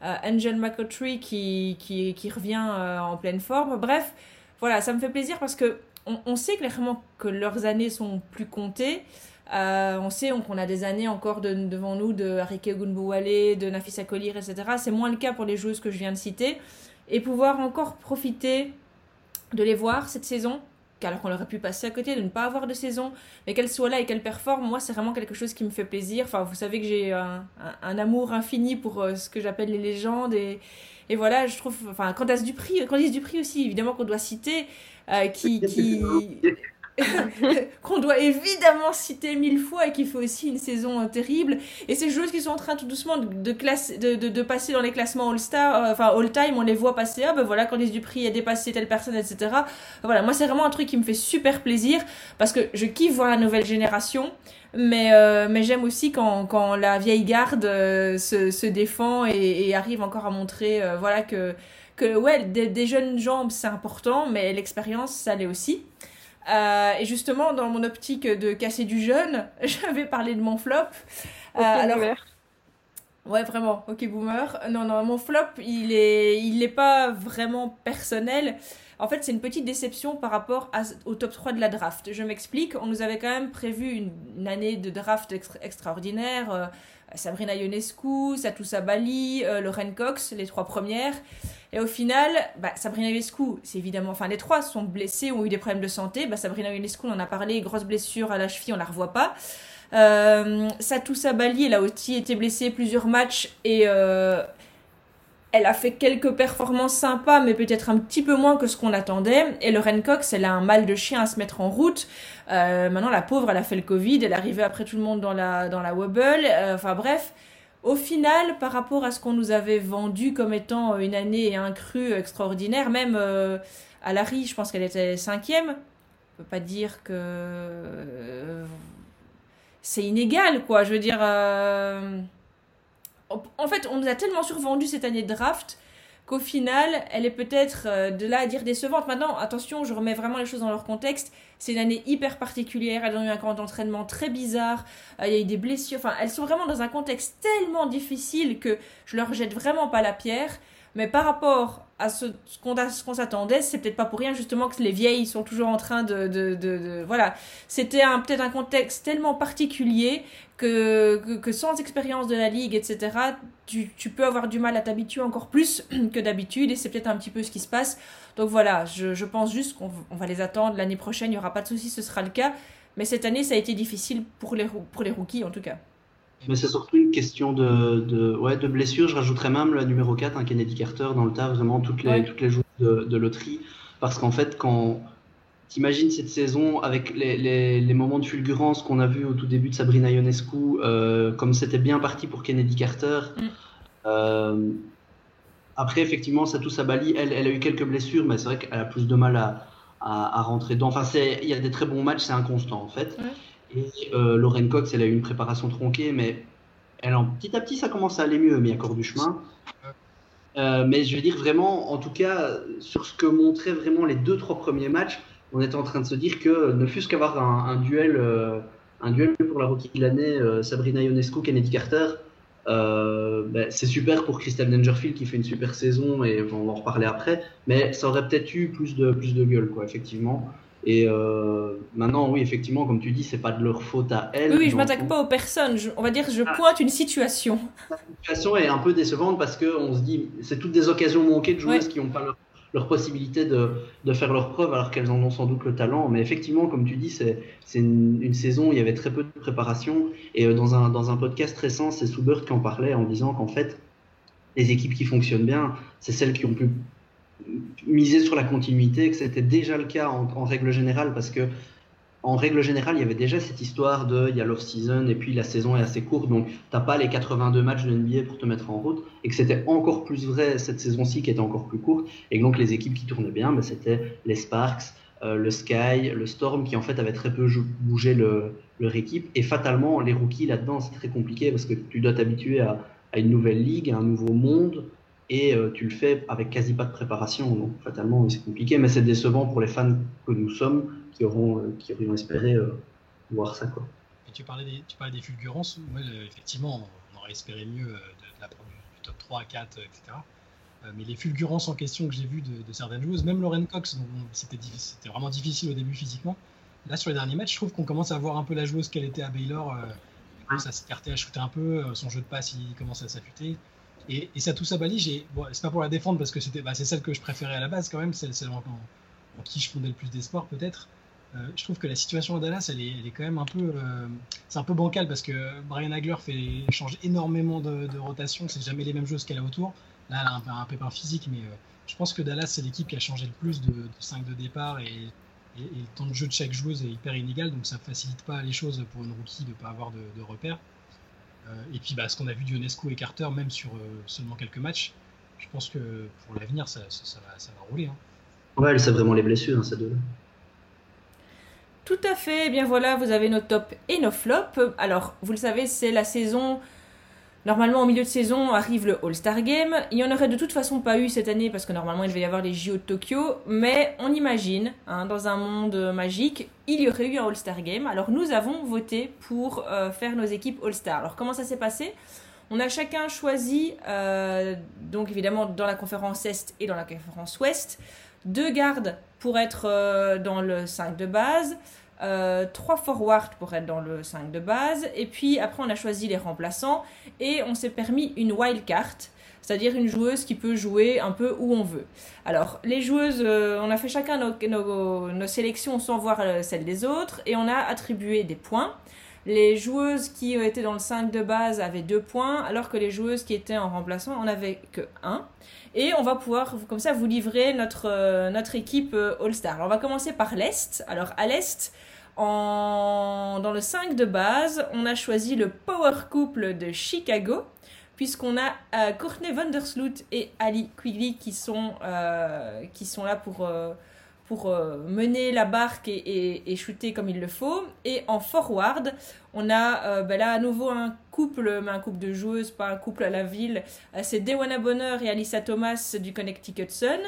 Angel McCautry qui, qui, qui revient en pleine forme. Bref, voilà, ça me fait plaisir parce que on, on sait clairement que leurs années sont plus comptées. Euh, on sait qu'on a des années encore devant nous de Harike Gunbuwale, de Nafisa Kolir, etc. C'est moins le cas pour les joueuses que je viens de citer. Et pouvoir encore profiter de les voir cette saison, alors qu'on aurait pu passer à côté, de ne pas avoir de saison, mais qu'elles soient là et qu'elles performent, moi c'est vraiment quelque chose qui me fait plaisir. Enfin, vous savez que j'ai un, amour infini pour euh, ce que j'appelle les légendes et, et voilà, je trouve, enfin, Candace Dupri, Candace Dupri aussi, évidemment qu'on doit citer, euh, qui, qui, qu'on doit évidemment citer mille fois et qui fait aussi une saison euh, terrible. Et ces joueuses qui sont en train tout doucement de, passer dans les classements All-Star, euh, enfin All-Time, on les voit passer, ah ben voilà, Candice Dupri a dépassé telle personne, etc. Voilà, moi c'est vraiment un truc qui me fait super plaisir parce que je kiffe voir la nouvelle génération. Mais, euh, mais j'aime aussi quand, quand la vieille garde se, défend et, et, arrive encore à montrer voilà que, que ouais, des, des jeunes jambes c'est important, mais l'expérience ça l'est aussi. Euh, et justement, dans mon optique de casser du jeune, j'avais parlé de mon flop. Euh, alors, ouais, vraiment, ok boomer. Non, non, mon flop, il est, il n'est pas vraiment personnel. En fait, c'est une petite déception par rapport au top 3 de la draft. Je m'explique, on nous avait quand même prévu une, année de draft extraordinaire. Euh, Sabrina Ionescu, Satousa Bali, euh, Lorraine Cox, les trois premières. Et au final, bah, Sabrina Ionescu, c'est évidemment, enfin les trois sont blessés, ont eu des problèmes de santé. Bah, Sabrina Ionescu, on en a parlé, grosse blessure à la cheville, on la revoit pas. Euh, Satousa Bali, elle a aussi été blessée plusieurs matchs et euh, elle a fait quelques performances sympas, mais peut-être un petit peu moins que ce qu'on attendait. Et Lauren Cox, elle a un mal de chien à se mettre en route. Euh, maintenant, la pauvre, elle a fait le Covid, elle est arrivée après tout le monde dans la, dans la wobble. Euh, enfin bref, au final, par rapport à ce qu'on nous avait vendu comme étant une année et un cru extraordinaire, même euh, à Larry, je pense qu'elle était cinquième. On peut pas dire que euh, c'est inégal, quoi. Je veux dire, euh, en fait, on nous a tellement survendu cette année de draft qu'au final, elle est peut-être euh, de là à dire décevante. Maintenant, attention, je remets vraiment les choses dans leur contexte. C'est une année hyper particulière. Elles ont eu un camp d'entraînement très bizarre. Euh, il y a eu des blessures. Enfin, elles sont vraiment dans un contexte tellement difficile que je leur jette vraiment pas la pierre. Mais par rapport à ce, qu'on s'attendait, c'est peut-être pas pour rien justement que les vieilles sont toujours en train de, de, de, voilà. C'était peut-être un contexte tellement particulier que, que, sans expérience de la ligue, etc., tu, tu peux avoir du mal à t'habituer encore plus que d'habitude et c'est peut-être un petit peu ce qui se passe. Donc voilà, je, je pense juste qu'on va les attendre l'année prochaine, il n'y aura pas de souci, ce sera le cas. Mais cette année, ça a été difficile pour les, pour les rookies en tout cas. Mais c'est surtout une question de, de, ouais, de blessure. Je rajouterais même la numéro 4, un Kennedy Carter, dans le tas, vraiment toutes les, toutes les de, de loterie. Parce qu'en fait, quand t'imagines cette saison avec les, les, les moments de fulgurance qu'on a vu au tout début de Sabrina Ionescu, euh, comme c'était bien parti pour Kennedy Carter. Mm. Euh, après, effectivement, ça tout Bali, elle, elle a eu quelques blessures, mais c'est vrai qu'elle a plus de mal à, à, à rentrer dedans. Enfin, il y a des très bons matchs, c'est inconstant en fait. Et euh, Lauren Cox, elle a eu une préparation tronquée, mais elle, petit à petit, ça commence à aller mieux, mais il y a encore du chemin. Euh, mais je veux dire vraiment, en tout cas, sur ce que montraient vraiment les deux, trois premiers matchs, on était en train de se dire que ne fût-ce qu'avoir un, duel, euh, un duel pour la rookie de l'année, euh, Sabrina Ionescu, Kennedy Carter, ben, c'est super pour Crystal Dangerfield qui fait une super saison et on va en reparler après, mais ça aurait peut-être eu plus de, plus de gueule, quoi, effectivement. Et euh, maintenant, oui, effectivement, comme tu dis, c'est pas de leur faute à elles. Oui, oui je m'attaque pas aux personnes. Je, on va dire, je ah. pointe une situation. La situation est un peu décevante parce que on se dit, c'est toutes des occasions manquées de joueuses ouais. qui n'ont pas leur, leur, possibilité de, de, faire leur preuve alors qu'elles en ont sans doute le talent. Mais effectivement, comme tu dis, c'est une, une, saison où il y avait très peu de préparation. Et euh, dans un, dans un podcast récent, c'est Soubert qui en parlait en disant qu'en fait, les équipes qui fonctionnent bien, c'est celles qui ont pu miser sur la continuité, que c'était déjà le cas en, règle générale, parce que en règle générale, il y avait déjà cette histoire de il y a l'off-season et puis la saison est assez courte, donc t'as pas les 82 matchs de NBA pour te mettre en route, et que c'était encore plus vrai cette saison-ci qui était encore plus courte, et donc les équipes qui tournaient bien, ben, c'était les Sparks, euh, le Sky, le Storm, qui en fait avaient très peu bougé le, leur équipe, et fatalement les rookies là-dedans c'est très compliqué parce que tu dois t'habituer à, à une nouvelle ligue, à un nouveau monde, et euh, tu le fais avec quasi pas de préparation. Donc fatalement, c'est compliqué, mais c'est décevant pour les fans que nous sommes qui auront, euh, qui aurions espéré euh, voir ça. Quoi. Et tu parlais des, tu parlais des fulgurances. Ouais, effectivement, on aurait espéré mieux de, de la, du, du, top 3, 4, etc. mais les fulgurances en question que j'ai vues de, de, certaines joueuses, même Lauren Cox, c'était vraiment difficile au début physiquement. Là, sur les derniers matchs, je trouve qu'on commence à voir un peu la joueuse qu'elle était à Baylor. À s'écarter, à shooter un peu. Son jeu de passe, il commence à s'affûter. Et, et Satou Sabali, bon, c'est pas pour la défendre parce que c'était, bah, c'est celle que je préférais à la base quand même, celle, celle en, qui je fondais le plus d'espoir peut-être. Euh, je trouve que la situation à Dallas, elle est, quand même un peu, euh, c'est un peu bancal parce que Brian Hagler fait change énormément de, de rotation, c'est jamais les mêmes choses qu'elle a autour. Là, elle a un, un pépin physique, mais euh, je pense que Dallas, c'est l'équipe qui a changé le plus de, de 5 de départ et, le temps de jeu de chaque joueuse est hyper inégal, donc ça facilite pas les choses pour une rookie de pas avoir de, de repères. Euh, et puis bah, ce qu'on a vu d'Ionescu et Carter, même sur euh, seulement quelques matchs, je pense que pour l'avenir, ça, ça, ça, va, ça, va, rouler. Hein. Ouais, c'est vraiment les blessures, hein, ces deux. Tout à fait. Eh bien voilà, vous avez nos tops et nos flops. Alors, vous le savez, c'est la saison Normalement, au milieu de saison arrive le All-Star Game. Il n'y en aurait de toute façon pas eu cette année parce que normalement il devait y avoir les JO de Tokyo. Mais on imagine, hein, dans un monde magique, il y aurait eu un All-Star Game. Alors nous avons voté pour euh, faire nos équipes All-Star. Alors comment ça s'est passé? On a chacun choisi, euh, donc évidemment dans la conférence Est et dans la conférence Ouest, deux gardes pour être euh, dans le 5 de base euh, trois forwards pour être dans le 5 de base, et puis après on a choisi les remplaçants, et on s'est permis une wild card, c'est-à-dire une joueuse qui peut jouer un peu où on veut. Alors, les joueuses, euh, on a fait chacun nos, nos, nos sélections sans voir euh, celles des autres, et on a attribué des points. Les joueuses qui étaient dans le 5 de base avaient 2 points, alors que les joueuses qui étaient en remplacement en avaient que 1. Et on va pouvoir, comme ça, vous livrer notre, euh, notre équipe All-Star. On va commencer par l'Est. Alors, à l'Est, dans le 5 de base, on a choisi le Power Couple de Chicago, puisqu'on a euh, Courtney Vandersloot et Ali Quigley qui sont, qui sont là pour pour euh, mener la barque et, shooter comme il le faut. Et en forward, on a euh, ben là à nouveau un couple, mais un couple de joueuses, pas un couple à la ville. Euh, c'est Dewana Bonner et Alyssa Thomas du Connecticut Sun.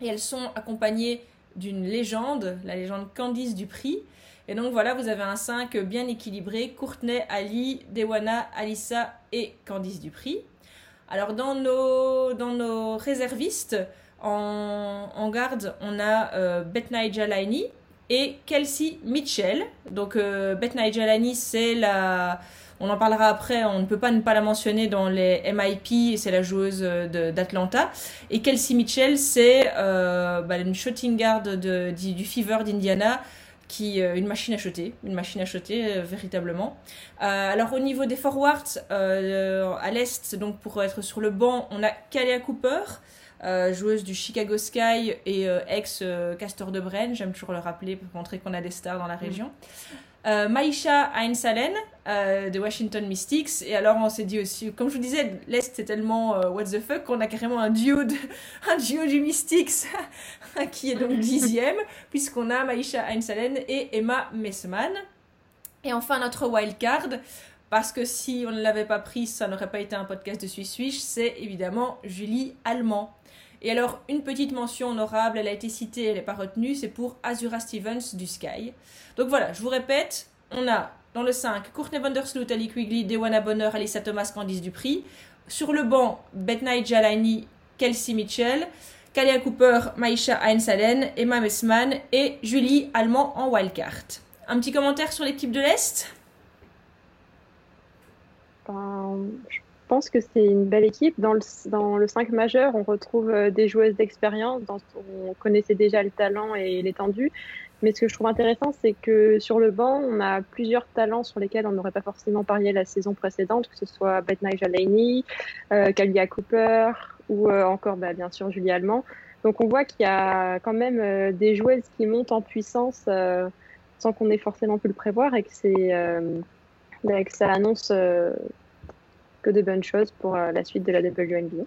Et elles sont accompagnées d'une légende, la légende Candice Dupri. Et donc voilà, vous avez un 5 bien équilibré, Courtenay, Ali, Dewana, Alyssa et Candice Dupri. Alors dans nos, dans nos réservistes, en, garde, on a euh, Jalani et Kelsey Mitchell. Donc, euh, c'est la. On en parlera après, on ne peut pas ne pas la mentionner dans les MIP, c'est la joueuse d'Atlanta. Et Kelsey Mitchell, c'est euh, bah, une shooting guard de, du, Fever d'Indiana, qui une machine à shooter, une machine à shooter véritablement. alors au niveau des forwards, à l'est, donc pour être sur le banc, on a Kalea Cooper, euh, joueuse du Chicago Sky et euh, ex-Castor de Brenne, j'aime toujours le rappeler pour montrer qu'on a des stars dans la mm. Euh, Maïcha Ainsalen de Washington Mystics. Et alors, on s'est dit aussi, comme je vous disais, l'Est c'est tellement what the fuck qu'on a carrément un duo, un duo du Mystics qui est donc dixième, puisqu'on a Maïcha Ainsalen et Emma Messman. Et enfin, notre wildcard, parce que si on ne l'avait pas prise, ça n'aurait pas été un podcast de Swiss c'est évidemment Julie Allemand. Et alors, une petite mention honorable, elle a été citée, elle n'est pas retenue, c'est pour Azura Stevens du Sky. Donc voilà, je vous répète, on a dans le 5 Courtney Vandersloot, Ali Quigley, Dewana Bonner, Alyssa Thomas, Candice Dupri. Sur le banc, Betnai Jalani, Kelsey Mitchell, Kalia Cooper, Maisha Ainsalen, Emma Messman et Julie Allemand en wildcard. Un petit commentaire sur l'équipe de l'Est? Ben, pense que c'est une belle équipe. Dans le, dans le 5 majeur, on retrouve euh, des joueuses d'expérience dont on connaissait déjà le talent et l'étendue. Mais ce que je trouve intéressant, c'est que sur le banc, on a plusieurs talents sur lesquels on n'aurait pas forcément parié la saison précédente, que ce soit Beth Jalani, euh, Kalia Cooper ou euh, encore bah, bien sûr Julie Allemand. Donc on voit qu'il y a quand même euh, des joueuses qui montent en puissance sans qu'on ait forcément pu le prévoir et que, c'est, que ça annonce que de bonnes choses pour euh, la suite de la WNBA.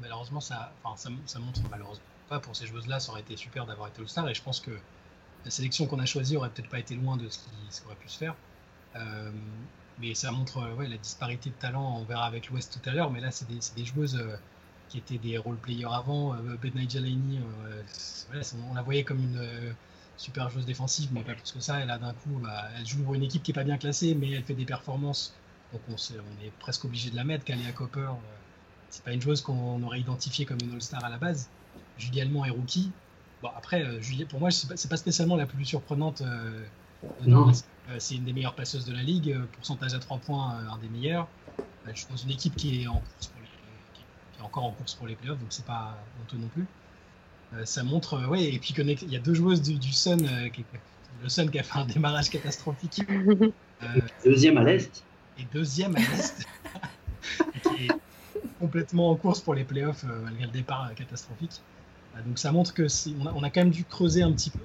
Malheureusement, ça, montre malheureusement pas pour ces joueuses-là, ça aurait été super d'avoir été All-Star et je pense que la sélection qu'on a choisie aurait peut-être pas été loin de ce qui, aurait pu se faire. Euh, mais ça montre euh, ouais, la disparité de talent. On verra avec l'Ouest tout à l'heure, mais là, c'est des, joueuses qui étaient des role-players avant. Euh, Ben on la voyait comme une super joueuse défensive, mais pas plus que ça. Et là, d'un coup, bah, elle joue pour une équipe qui est pas bien classée, mais elle fait des performances donc on, on est presque obligé de la mettre. Kalia Copper, euh, c'est pas une joueuse qu'on aurait identifiée comme une All-Star à la base. Julie Allemand est rookie. Bon, après, euh, Julie, pour moi, c'est pas, pas spécialement la plus surprenante. Euh, c'est une des meilleures passeuses de la ligue. Pourcentage à 3 points, un des meilleurs. je suis dans une équipe qui est, en course pour les, qui est encore en course pour les playoffs, donc c'est pas honteux non plus. ça montre, ouais, et puis il y a deux joueuses du, Sun, le Sun qui a fait un démarrage catastrophique. Deuxième à l'Est et deuxième à l'Est, qui est complètement en course pour les playoffs euh, malgré le départ euh, catastrophique. Euh, donc ça montre que on a, on a, quand même dû creuser un petit peu.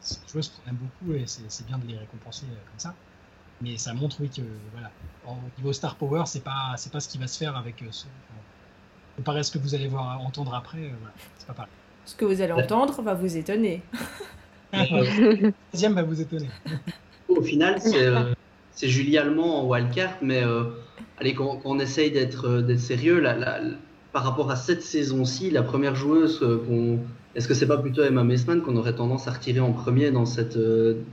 C'est des joueuses qu'on aime beaucoup et c'est bien de les récompenser comme ça. Mais ça montre oui que voilà, au niveau star power, c'est pas c'est pas ce qui va se faire avec ce. Comparé à ce que vous allez voir entendre après, voilà, c'est pas pareil. Ce que vous allez entendre va vous étonner. Deuxième va vous étonner. Au final, c'est c'est Julie Allemand en wildcard, mais euh, allez, quand, on essaye d'être euh, sérieux, par rapport à cette saison-ci, la première joueuse euh, qu'on. Est-ce que c'est pas plutôt Emma Messman qu'on aurait tendance à retirer en premier dans cette.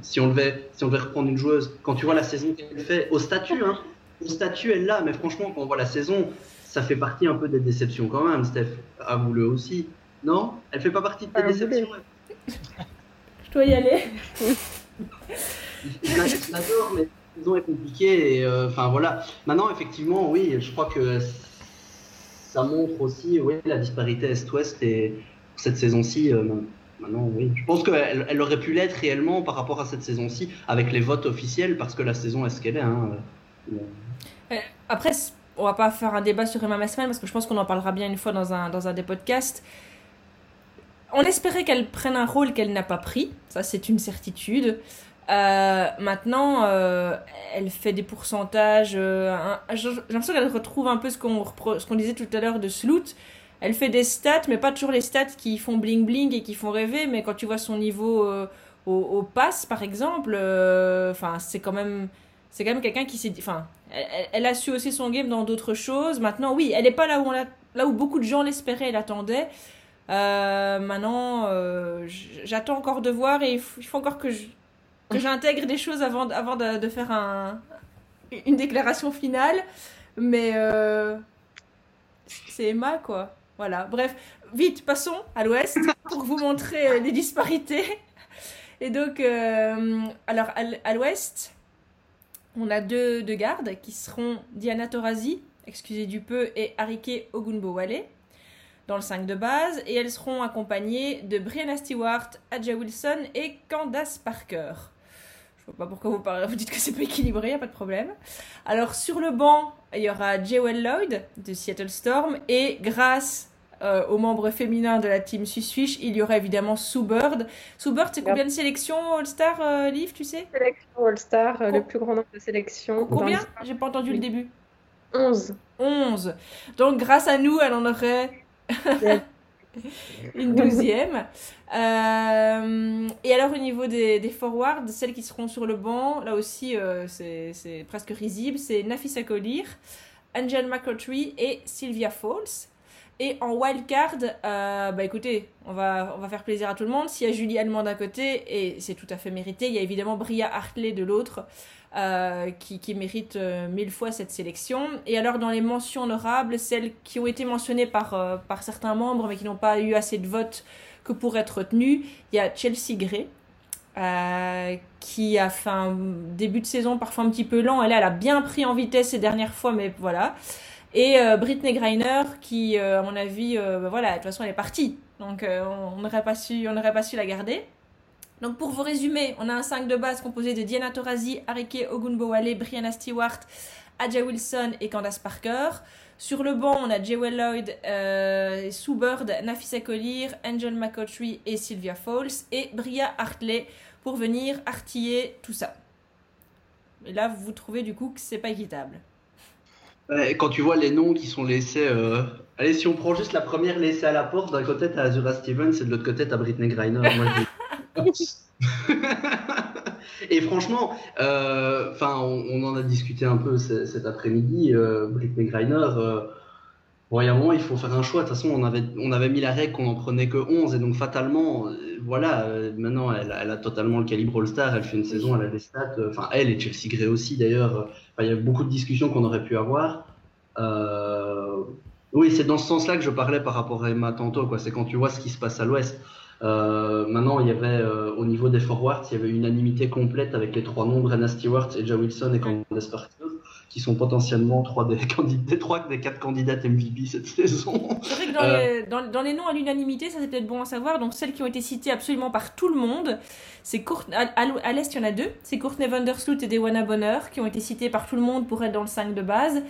si, on devait, si on devait reprendre une joueuse, quand tu vois la saison qu'elle fait, au statut, hein, au statut, elle l'a, mais franchement, quand on voit la saison, ça fait partie un peu des déceptions quand même, Steph. Avoue-le aussi. Non? Elle fait pas partie de tes déceptions Je dois y aller. je l'adore, mais saison est compliquée. Euh, enfin voilà. Maintenant, effectivement, oui, je crois que ça montre aussi oui, la disparité Est-Ouest et cette saison-ci. Euh, Maintenant, oui. Je pense qu'elle elle aurait pu l'être réellement par rapport à cette saison-ci, avec les votes officiels, parce que la saison est ce qu'elle est. Hein. Après, on va pas faire un débat sur Emma Messman, parce que je pense qu'on en parlera bien une fois dans un, dans un des podcasts. On espérait qu'elle prenne un rôle qu'elle n'a pas pris, ça c'est une certitude. Euh, maintenant, euh, elle fait des pourcentages. Euh, j'ai l'impression qu'elle retrouve un peu ce qu'on qu'on disait tout à l'heure de Sloot. Elle fait des stats, mais pas toujours les stats qui font bling bling et qui font rêver. Mais quand tu vois son niveau au, au pass, par exemple, enfin, c'est quand même, c'est quand même quelqu'un qui s'est, enfin, elle, a su aussi son game dans d'autres choses. Maintenant, oui, elle n'est pas là où on là où beaucoup de gens l'espéraient et l'attendaient. maintenant, j'attends encore de voir et il faut encore que je, que j'intègre des choses avant, avant de, de, faire un, une déclaration finale. Mais euh, c'est Emma, quoi. Voilà. Bref, vite, passons à l'ouest pour vous montrer euh, les disparités. Et donc, euh, alors, à l'ouest, on a deux, deux, gardes qui seront Diana Taurasi, excusez du peu, et Arike Ogunbowale dans le 5 de base. Et elles seront accompagnées de Brianna Stewart, Adja Wilson et Candace Parker pas pourquoi vous, parlez, vous dites que c'est pas équilibré, y a pas de problème. Alors sur le banc, il y aura Jewel Lloyd de Seattle Storm et grâce euh, aux membres féminins de la team Swiss il y aura évidemment Sue Bird. Sue Bird, c'est combien de sélections All-Star, euh, Liv, tu sais? Sélection All-Star, euh, le plus grand nombre de sélections. Combien? J'ai pas entendu le début. 11. 11. Donc grâce à nous, elle en aurait une douzième. Euh, et alors au niveau des, des, forwards, celles qui seront sur le banc, là aussi euh, c'est presque risible, c'est Nafisa Kolir, Angel McCautry et Sylvia Falls. Et en wildcard, euh, bah écoutez, on va, on va faire plaisir à tout le monde. S'il y a Julie Allemand d'un côté, et c'est tout à fait mérité, il y a évidemment Bria Hartley de l'autre. Euh, qui, qui mérite euh, mille fois cette sélection. Et alors dans les mentions honorables, celles qui ont été mentionnées par, euh, par certains membres mais qui n'ont pas eu assez de votes que pour être retenues, il y a Chelsea Gray. qui a fait un début de saison parfois un petit peu lent. Elle, elle a bien pris en vitesse ces dernières fois, mais voilà. Et Britney Greiner, qui, à mon avis, bah voilà, de toute façon, elle est partie. Donc, on n'aurait pas, su, on pas su la garder. Donc pour vous résumer, on a un 5 de base composé de Diana Taurasi, Arike Ogunbowale, Brianna Stewart, Aja Wilson et Candace Parker. Sur le banc, on a Jewel Lloyd, euh, Sue Bird, Nafisa Collier, Angel McCautry et Sylvia Falls et Bria Hartley pour venir artiller tout ça. Et là, vous trouvez du coup que c'est pas équitable. Quand tu vois les noms qui sont laissés. Euh, allez, si on prend juste la première laissée à la porte, d'un côté t'as Azura Stevens et de l'autre côté t'as Britney Griner. Et franchement, euh, enfin, on, en a discuté un peu cet après-midi. Euh, Britney Griner, bon, il y a un moment, il faut faire un choix. De toute façon, on avait, on avait mis la règle qu'on en prenait que 11, et donc fatalement, voilà, maintenant, elle, elle, a totalement le calibre All-Star. Elle fait une saison, elle a des stats. Enfin, elle et Chelsea Gray aussi, d'ailleurs. Il y a beaucoup de discussions qu'on aurait pu avoir. oui, c'est dans ce sens-là que je parlais par rapport à Emma tantôt. Quoi. C'est quand tu vois ce qui se passe à l'Ouest. Euh, maintenant, il y avait euh, au niveau des forwards, il y avait une unanimité complète avec les trois noms, Brenna Stewart, Eja Wilson et Candace Parker, qui sont potentiellement trois des, candidats, trois des quatre candidates MVP cette saison. C'est vrai que dans, les, dans, dans les, noms à l'unanimité, ça c'est peut-être bon à savoir. Donc celles qui ont été citées absolument par tout le monde, c'est à, à l'est il y en a deux, c'est Courtney Vandersloot et Dewana Bonner qui ont été cités par tout le monde pour être dans le 5 de base.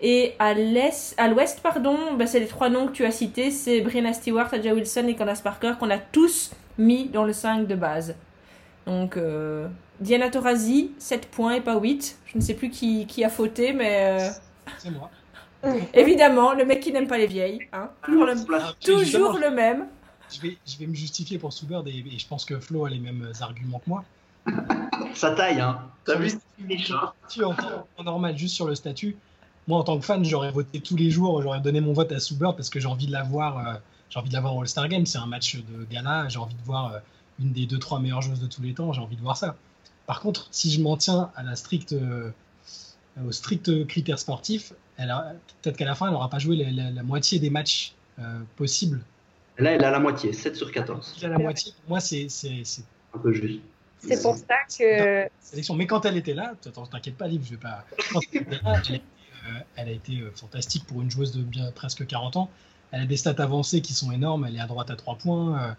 Et à l'est, à l'ouest, pardon, bah, c'est les trois noms que tu as cités, c'est Brianna Stewart, Adja Wilson et Candace Parker qu'on a tous mis dans le 5 de base. Donc euh, Diana Taurasi, 7 points et pas 8. Je ne sais plus qui, qui a fauté, mais... Euh, c'est moi. Évidemment, le mec qui n'aime pas les vieilles. Hein. Toujours, le, ah, toujours le même. Je vais, je vais me justifier pour Soubert et, et, je pense que Flo a les mêmes arguments que moi. Ça taille, hein. T'as vu en, en normal, juste sur le statut, moi, en tant que fan, j'aurais voté tous les jours, j'aurais donné mon vote à Soubert parce que j'ai envie de la voir, euh, j'ai envie de la voir au All-Star Game. C'est un match de gala, j'ai envie de voir euh, une des deux, trois meilleures joueuses de tous les temps, j'ai envie de voir ça. Par contre, si je m'en tiens à la stricte, euh, au strict critère sportif, peut-être qu'à la fin, elle n'aura pas joué la, moitié des matchs possibles. Là, elle a la moitié, 7 sur 14. Elle a la moitié, pour moi, c'est. Un peu juste. C'est pour ça que. Sélection. Mais quand elle était là, t'inquiète pas, Liv, je vais pas. Quand elle était là, euh, elle a été euh, fantastique pour une joueuse de bien presque 40 ans. Elle a des stats avancées qui sont énormes. Elle est à droite à 3 points.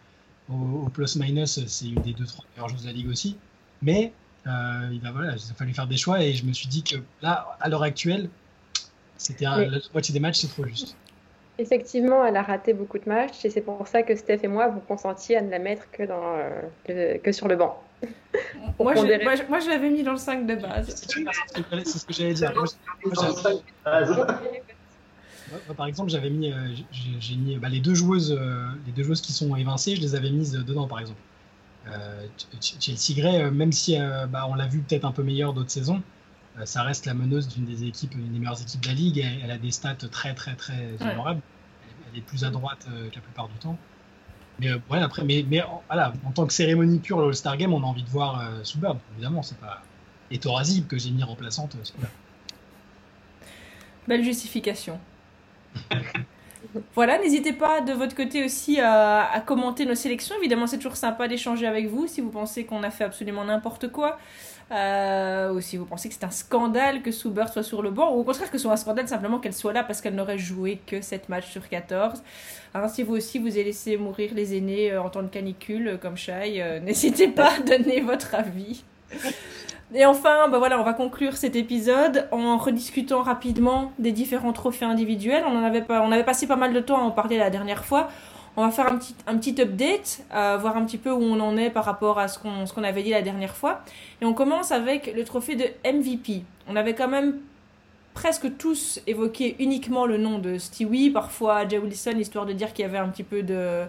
au, plus-minus, c'est une des deux, trois meilleures joueuses de la ligue aussi. Mais euh, il, a, voilà, il a fallu faire des choix et je me suis dit que là, à l'heure actuelle, c'était la moitié des matchs, c'est trop juste. Effectivement, elle a raté beaucoup de matchs et c'est pour ça que Steph et moi vous consentiez à ne la mettre que, dans, euh, que sur le banc. moi, je, moi, je l'avais mis dans le 5 de base. C'est ce que j'allais dire. par exemple, j'avais mis, euh, j'ai mis bah, les deux joueuses, euh, les deux joueuses qui sont évincées, je les avais mises dedans, par exemple. Chelsea Gray, même si bah, on l'a vu peut-être un peu meilleure d'autres saisons, ça reste la meneuse d'une des équipes, une des meilleures équipes de la ligue. Elle, a des stats très très très honorables. Elle est plus à droite que la plupart du temps. Mais ouais, après, mais, mais voilà, en tant que cérémonie pure, le All-Star Game, on a envie de voir euh, Soubert, évidemment, c'est pas. Et Torazib que j'ai mis remplaçante. Belle justification. voilà, n'hésitez pas de votre côté aussi à, commenter nos sélections. Évidemment, c'est toujours sympa d'échanger avec vous si vous pensez qu'on a fait absolument n'importe quoi. Euh, ou si vous pensez que c'est un scandale que Soubert soit sur le banc, ou au contraire que ce soit un scandale simplement qu'elle soit là parce qu'elle n'aurait joué que 7 matchs sur 14. Alors si vous aussi vous avez laissé mourir les aînés euh, en temps de canicule euh, comme Shai, n'hésitez pas à donner votre avis. Et enfin, bah voilà, on va conclure cet épisode en rediscutant rapidement des différents trophées individuels. On en avait pas, passé pas mal de temps à en parler la dernière fois. On va faire un petit, update, euh, voir un petit peu où on en est par rapport à ce qu'on qu'on avait dit la dernière fois. Et on commence avec le trophée de MVP. On avait quand même presque tous évoqué uniquement le nom de Stewie, parfois Jay Wilson, histoire de dire qu'il y avait un petit peu de,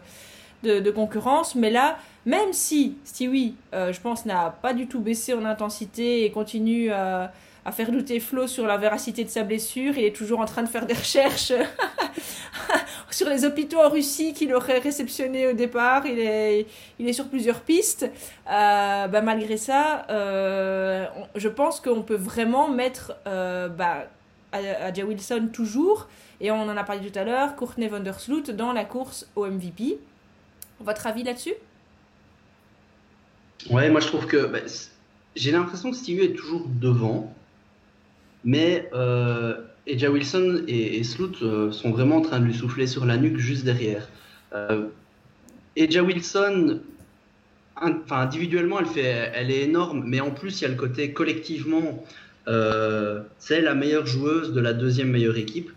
de, concurrence. Mais là, même si Stewie, euh, je pense, n'a pas du tout baissé en intensité et continue à à faire douter Flo sur la véracité de sa blessure. Il est toujours en train de faire des recherches sur les hôpitaux en Russie qu'il aurait réceptionnés au départ. Il est, il est sur plusieurs pistes. Euh, bah, malgré ça, euh, je pense qu'on peut vraiment mettre euh, bah, Jay Wilson toujours, et on en a parlé tout à l'heure, Courtney Vandersloot dans la course au MVP. Votre avis là-dessus? Ouais, moi je trouve que bah, j'ai l'impression que Stevie est toujours devant. Mais euh, Eja Wilson et, et Sloot euh, sont vraiment en train de lui souffler sur la nuque juste derrière. Euh, Eja Wilson, individuellement, elle, fait, elle est énorme, mais en plus, il y a le côté collectivement, euh, c'est la meilleure joueuse de la deuxième meilleure équipe.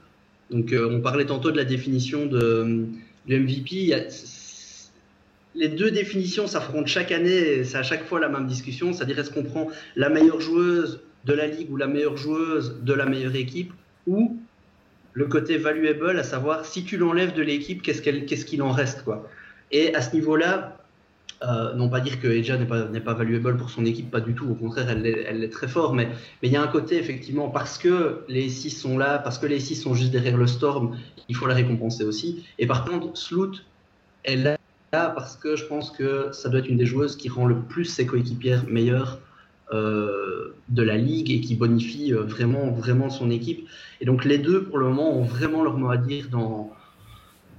Donc, euh, on parlait tantôt de la définition de, de MVP. Les deux définitions s'affrontent chaque année, c'est à chaque fois la même discussion, c'est-à-dire est-ce qu'on prend la meilleure joueuse de la ligue ou la meilleure joueuse de la meilleure équipe, ou le côté valuable, à savoir si tu l'enlèves de l'équipe, qu'est-ce qu'il en reste quoi? Et à ce niveau-là, euh, non pas dire que Eja n'est pas, pas valuable pour son équipe, pas du tout, au contraire, elle est, très fort, mais il y a un côté, effectivement, parce que les six sont là, parce que les six sont juste derrière le Storm, il faut la récompenser aussi. Et par contre, Sloot, elle parce que je pense que ça doit être une des joueuses qui rend le plus ses coéquipières meilleures euh, de la ligue et qui bonifie euh, vraiment, vraiment son équipe. Et donc les deux, pour le moment, ont vraiment leur mot à dire dans,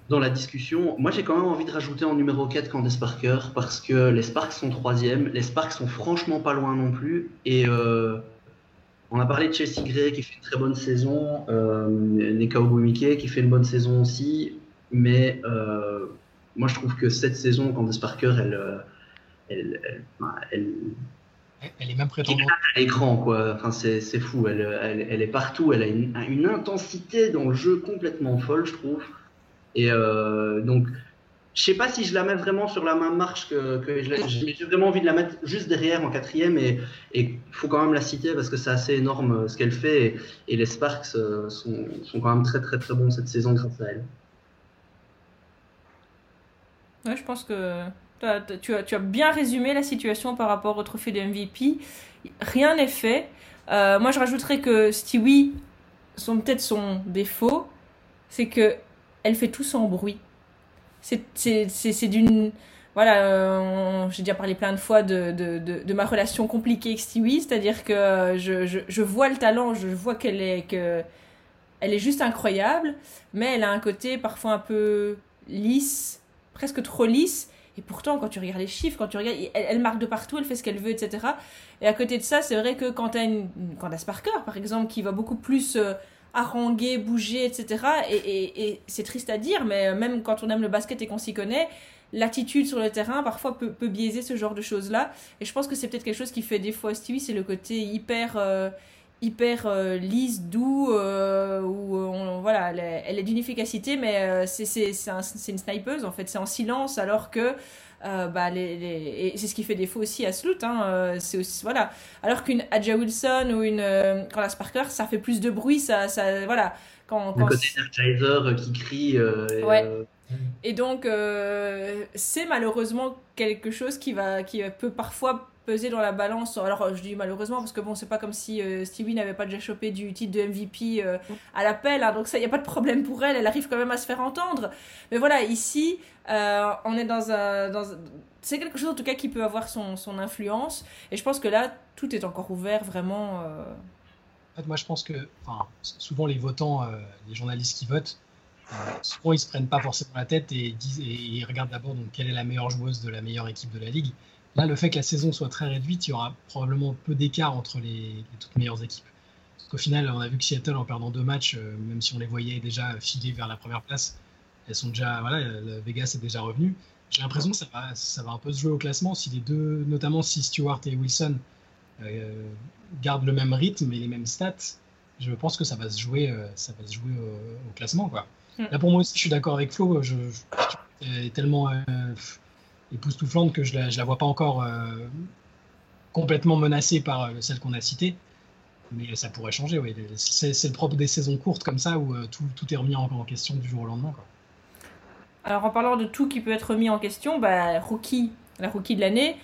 dans la discussion. Moi, j'ai quand même envie de rajouter en numéro 4 Candace Parker parce que les Sparks sont troisième, les Sparks sont franchement pas loin non plus. Et euh, on a parlé de Chelsea Gray qui fait une très bonne saison, euh, Neka Ogumike qui fait une bonne saison aussi. Mais moi, je trouve que cette saison, Candace Parker, elle, elle, elle elle est même prétendante. À l'écran, quoi. Enfin, c'est, fou. Elle, elle, est partout. Elle a une, intensité dans le jeu complètement folle, je trouve. Et euh, donc, je sais pas si je la mets vraiment sur la même marche que, j'ai vraiment envie de la mettre juste derrière en quatrième et il faut quand même la citer parce que c'est assez énorme euh, ce qu'elle fait et, les Sparks euh, sont, sont, quand même très très très bons cette saison grâce à elle. Ouais, je pense que tu, as, bien résumé la situation par rapport au trophée de MVP. Rien n'est fait. Euh, moi, je rajouterais que Stewie, son peut-être son défaut, c'est que elle fait tout sans bruit. C'est d'une voilà, j'ai déjà parlé plein de fois de, ma relation compliquée avec Stewie, c'est-à-dire que je, vois le talent, je vois qu'elle est que est juste incroyable, mais elle a un côté parfois un peu lisse, presque trop lisse, et pourtant, quand tu regardes les chiffres, quand tu regardes, elle, marque de partout, elle fait ce qu'elle veut, etc. Et à côté de ça, c'est vrai que quand tu as une, quand as Sparker, par exemple, qui va beaucoup plus euh, haranguer, bouger, etc. Et, c'est triste à dire, mais même quand on aime le basket et qu'on s'y connaît, l'attitude sur le terrain parfois peut, biaiser ce genre de choses là. Et je pense que c'est peut-être quelque chose qui fait défaut à Stevie, c'est le côté hyper hyper euh, lisse, doux, euh, où on, voilà, elle est, d'une efficacité, mais euh, c'est une snipeuse en fait, c'est en silence, alors que bah, les, les... c'est ce qui fait défaut aussi à Sloot, hein, c'est aussi, voilà. Alors qu'une Adja Wilson ou une Carla Sparker, ça fait plus de bruit, ça, ça voilà. Quand, quand le côté Energizer qui crie. ouais. Et donc, c'est malheureusement quelque chose qui, va, qui peut parfois peser dans la balance. Alors je dis malheureusement parce que bon c'est pas comme si euh, Stevie n'avait pas déjà chopé du titre de MVP euh, à l'appel, hein, donc ça y a pas de problème pour elle, elle arrive quand même à se faire entendre. Mais voilà ici euh, on est dans un, c'est quelque chose en tout cas qui peut avoir son, son, influence et je pense que là tout est encore ouvert vraiment. En fait, moi je pense que enfin, souvent les votants, les journalistes qui votent, souvent ils se prennent pas forcément la tête et, disent, et ils regardent d'abord quelle est la meilleure joueuse de la meilleure équipe de la ligue. Là, le fait que la saison soit très réduite, il y aura probablement peu d'écart entre les, toutes meilleures équipes. Parce qu'au final, on a vu que Seattle, en perdant deux matchs, euh, même si on les voyait déjà filer vers la première place, elles sont déjà, voilà, Vegas est déjà revenu. J'ai l'impression que ça va, ça va un peu se jouer au classement si les deux, notamment si Stewart et Wilson euh, gardent le même rythme et les mêmes stats. Je pense que ça va se jouer, euh, ça va se jouer au, classement, quoi. Mm. Là, pour moi aussi, je suis d'accord avec Flo. Je, je, tellement époustouflante que je la, la vois pas encore euh, complètement menacée par euh, celle qu'on a citée. Mais ça pourrait changer, oui. C'est le propre des saisons courtes comme ça où euh, tout, tout, est remis en, question du jour au lendemain. Alors en parlant de tout qui peut être remis en question, bah, rookie, la rookie de l'année,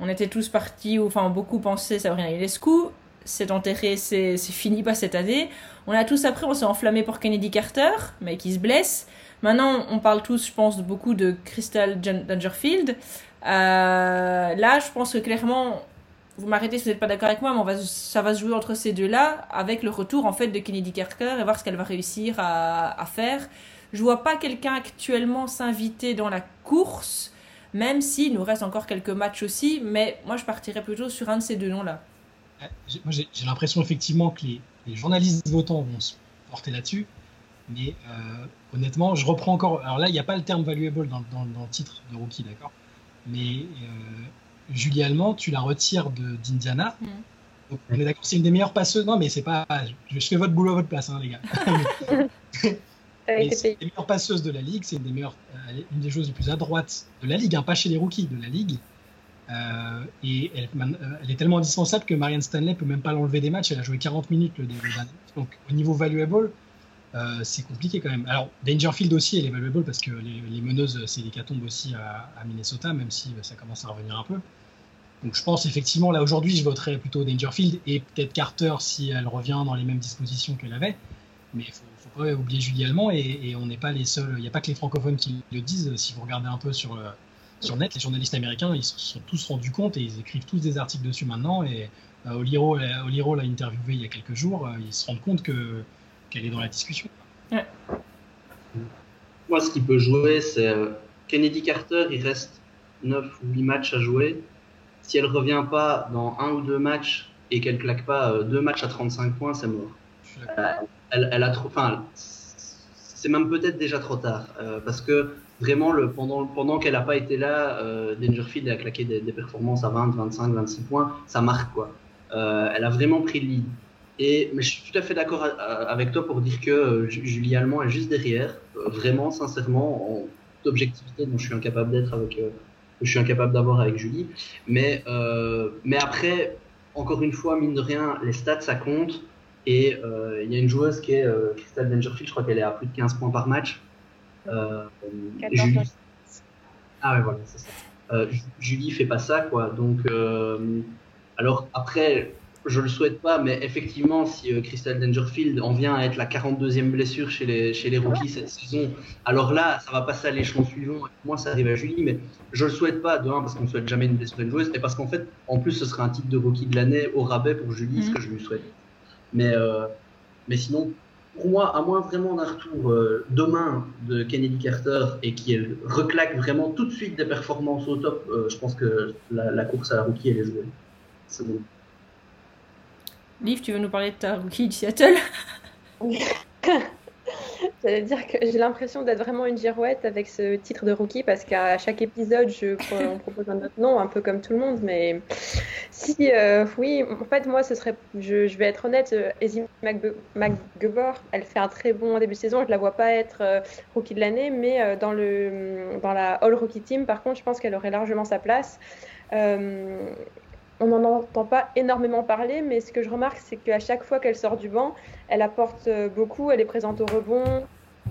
on était tous partis, enfin beaucoup pensaient Sabrina Ionescu, c'est enterré, c'est fini pas cette année. On a tous après, on s'est enflammé pour Kennedy Carter, mais qui se blesse. Maintenant, on parle tous, je pense, beaucoup de Crystal Dangerfield. Euh, là, je pense que clairement, vous m'arrêtez si vous n'êtes pas d'accord avec moi, mais ça va se jouer entre ces deux-là, avec le retour en fait de Kennedy Carter et voir ce qu'elle va réussir à, faire. Je vois pas quelqu'un actuellement s'inviter dans la course, même s'il nous reste encore quelques matchs aussi, mais moi je partirais plutôt sur un de ces deux noms-là. J'ai l'impression effectivement que les, les journalistes votants vont se porter là-dessus. Mais euh, honnêtement, je reprends encore. Alors là, il n'y a pas le terme valuable dans, dans, le titre de rookie, d'accord? Mais euh, Julie Allemand, tu la retires d'Indiana. Mm. on est d'accord, c'est une des meilleures passeuses. Non, mais c'est pas. Je, fais votre boulot à votre place, hein, les gars. c'est une des meilleures passeuses de la ligue. C'est une des meilleures, euh, une des choses les plus adroites de la ligue, hein, pas chez les rookies, de la ligue. Euh, et elle, elle, est tellement indispensable que Marianne Stanley peut même pas l'enlever des matchs. Elle a joué 40 minutes le début Donc au niveau valuable, euh, c'est compliqué quand même. Alors, Dangerfield aussi, elle est valuable parce que les, meneuses, c'est des catombes aussi à, Minnesota, même si euh, ça commence à revenir un peu. Donc, je pense effectivement, là aujourd'hui, je voterais plutôt Dangerfield et peut-être Carter si elle revient dans les mêmes dispositions qu'elle avait. Mais il faut, faut pas oublier Julie Allemand et, on n'est pas les seuls. Il n'y a pas que les francophones qui le disent. Si vous regardez un peu sur, euh, sur net, les journalistes américains, ils se sont tous rendus compte et ils écrivent tous des articles dessus maintenant. Et Oliro, Oliro l'a interviewé il y a quelques jours. ils se rendent compte que qu'elle est dans la discussion. Moi, ce qui peut jouer, c'est euh, Kennedy Carter, il reste 9 ou 8 matchs à jouer. Si elle revient pas dans un ou deux matchs et qu'elle claque pas euh, deux matchs à 35 points, c'est mort. Euh, elle, elle, a trop, enfin, c'est même peut-être déjà trop tard parce que vraiment le, pendant, pendant qu'elle n'a pas été là, Dangerfield a claqué des, des, performances à 20, 25, 26 points, ça marque quoi. elle a vraiment pris le lead. Et, mais je suis tout à fait d'accord avec toi pour dire que euh, Julie Allemand est juste derrière, euh, vraiment, sincèrement, en d'objectivité dont je suis incapable d'être avec, euh, je suis incapable d'avoir avec Julie. Mais, mais après, encore une fois, mine de rien, les stats ça compte. Et il y a une joueuse qui est Crystal Dangerfield, je crois qu'elle est à plus de 15 points par match. Julie... Ah ouais, voilà, c'est ça. Julie fait pas ça, quoi. Donc, alors après, je le souhaite pas, mais effectivement, si euh, Crystal Dangerfield en vient à être la 42e blessure chez les, chez les rookies cette saison, alors là, ça va passer à l'échelon suivant. Moi, ça arrive à Julie, mais je le souhaite pas, de un, parce qu'on ne souhaite jamais une blessure d'une joueuse, et parce qu'en fait, en plus, ce serait un titre de rookie de l'année au rabais pour Julie, ce mhm. que je lui souhaite. Mais, euh, mais sinon, pour moi, à moins vraiment d'un retour euh, demain de Kennedy Carter et qu'il reclaque vraiment tout de suite des performances au top, je pense que la, la, course à la rookie, elle est jouée. C'est bon. Liv, tu veux nous parler de ta rookie de Seattle J'allais dire que j'ai l'impression d'être vraiment une girouette avec ce titre de rookie parce qu'à chaque épisode, je, on propose un autre nom, un peu comme tout le monde. Mais si, euh, oui, en fait, moi, ce serait, je, vais être honnête, Ezzy McGovern, elle fait un très bon début de saison. Je la vois pas être euh, rookie de l'année, mais euh, dans, le, dans la All Rookie Team, par contre, je pense qu'elle aurait largement sa place. On n'en entend pas énormément parler, mais ce que je remarque, c'est qu'à chaque fois qu'elle sort du banc, elle apporte beaucoup, elle est présente au rebond,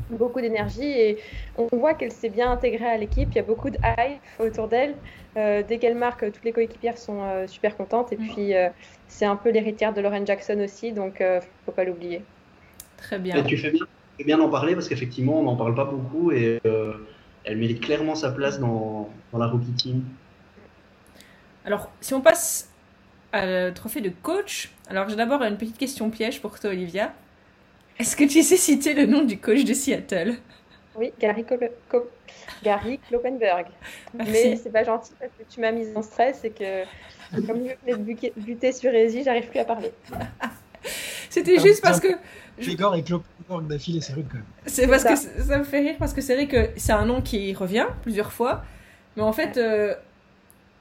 beaucoup d'énergie et on voit qu'elle s'est bien intégrée à l'équipe. Il y a beaucoup de hype autour d'elle. Euh, dès qu'elle marque, toutes les coéquipières sont euh, super contentes. Et mm. puis, euh, c'est un peu l'héritière de Lauren Jackson aussi, donc il faut pas l'oublier. Très bien. tu fais bien, d'en parler parce qu'effectivement, on n'en parle pas beaucoup et elle mérite clairement sa place dans, dans la rookie team. Alors, si on passe à trophée de coach, alors j'ai d'abord une petite question piège pour toi, Olivia. Est-ce que tu sais citer le nom du coach de Seattle? Oui, Gary, Gary Kloppenberg. Mais c'est pas gentil parce que tu m'as mise en stress et que comme je vais buter sur Easy, j'arrive plus à parler. C'était juste parce que. Igor et Kloppenberg d'affilée, c'est rude quand même. C'est parce que ça me fait rire parce que c'est vrai que c'est un nom qui revient plusieurs fois. Mais en fait, euh,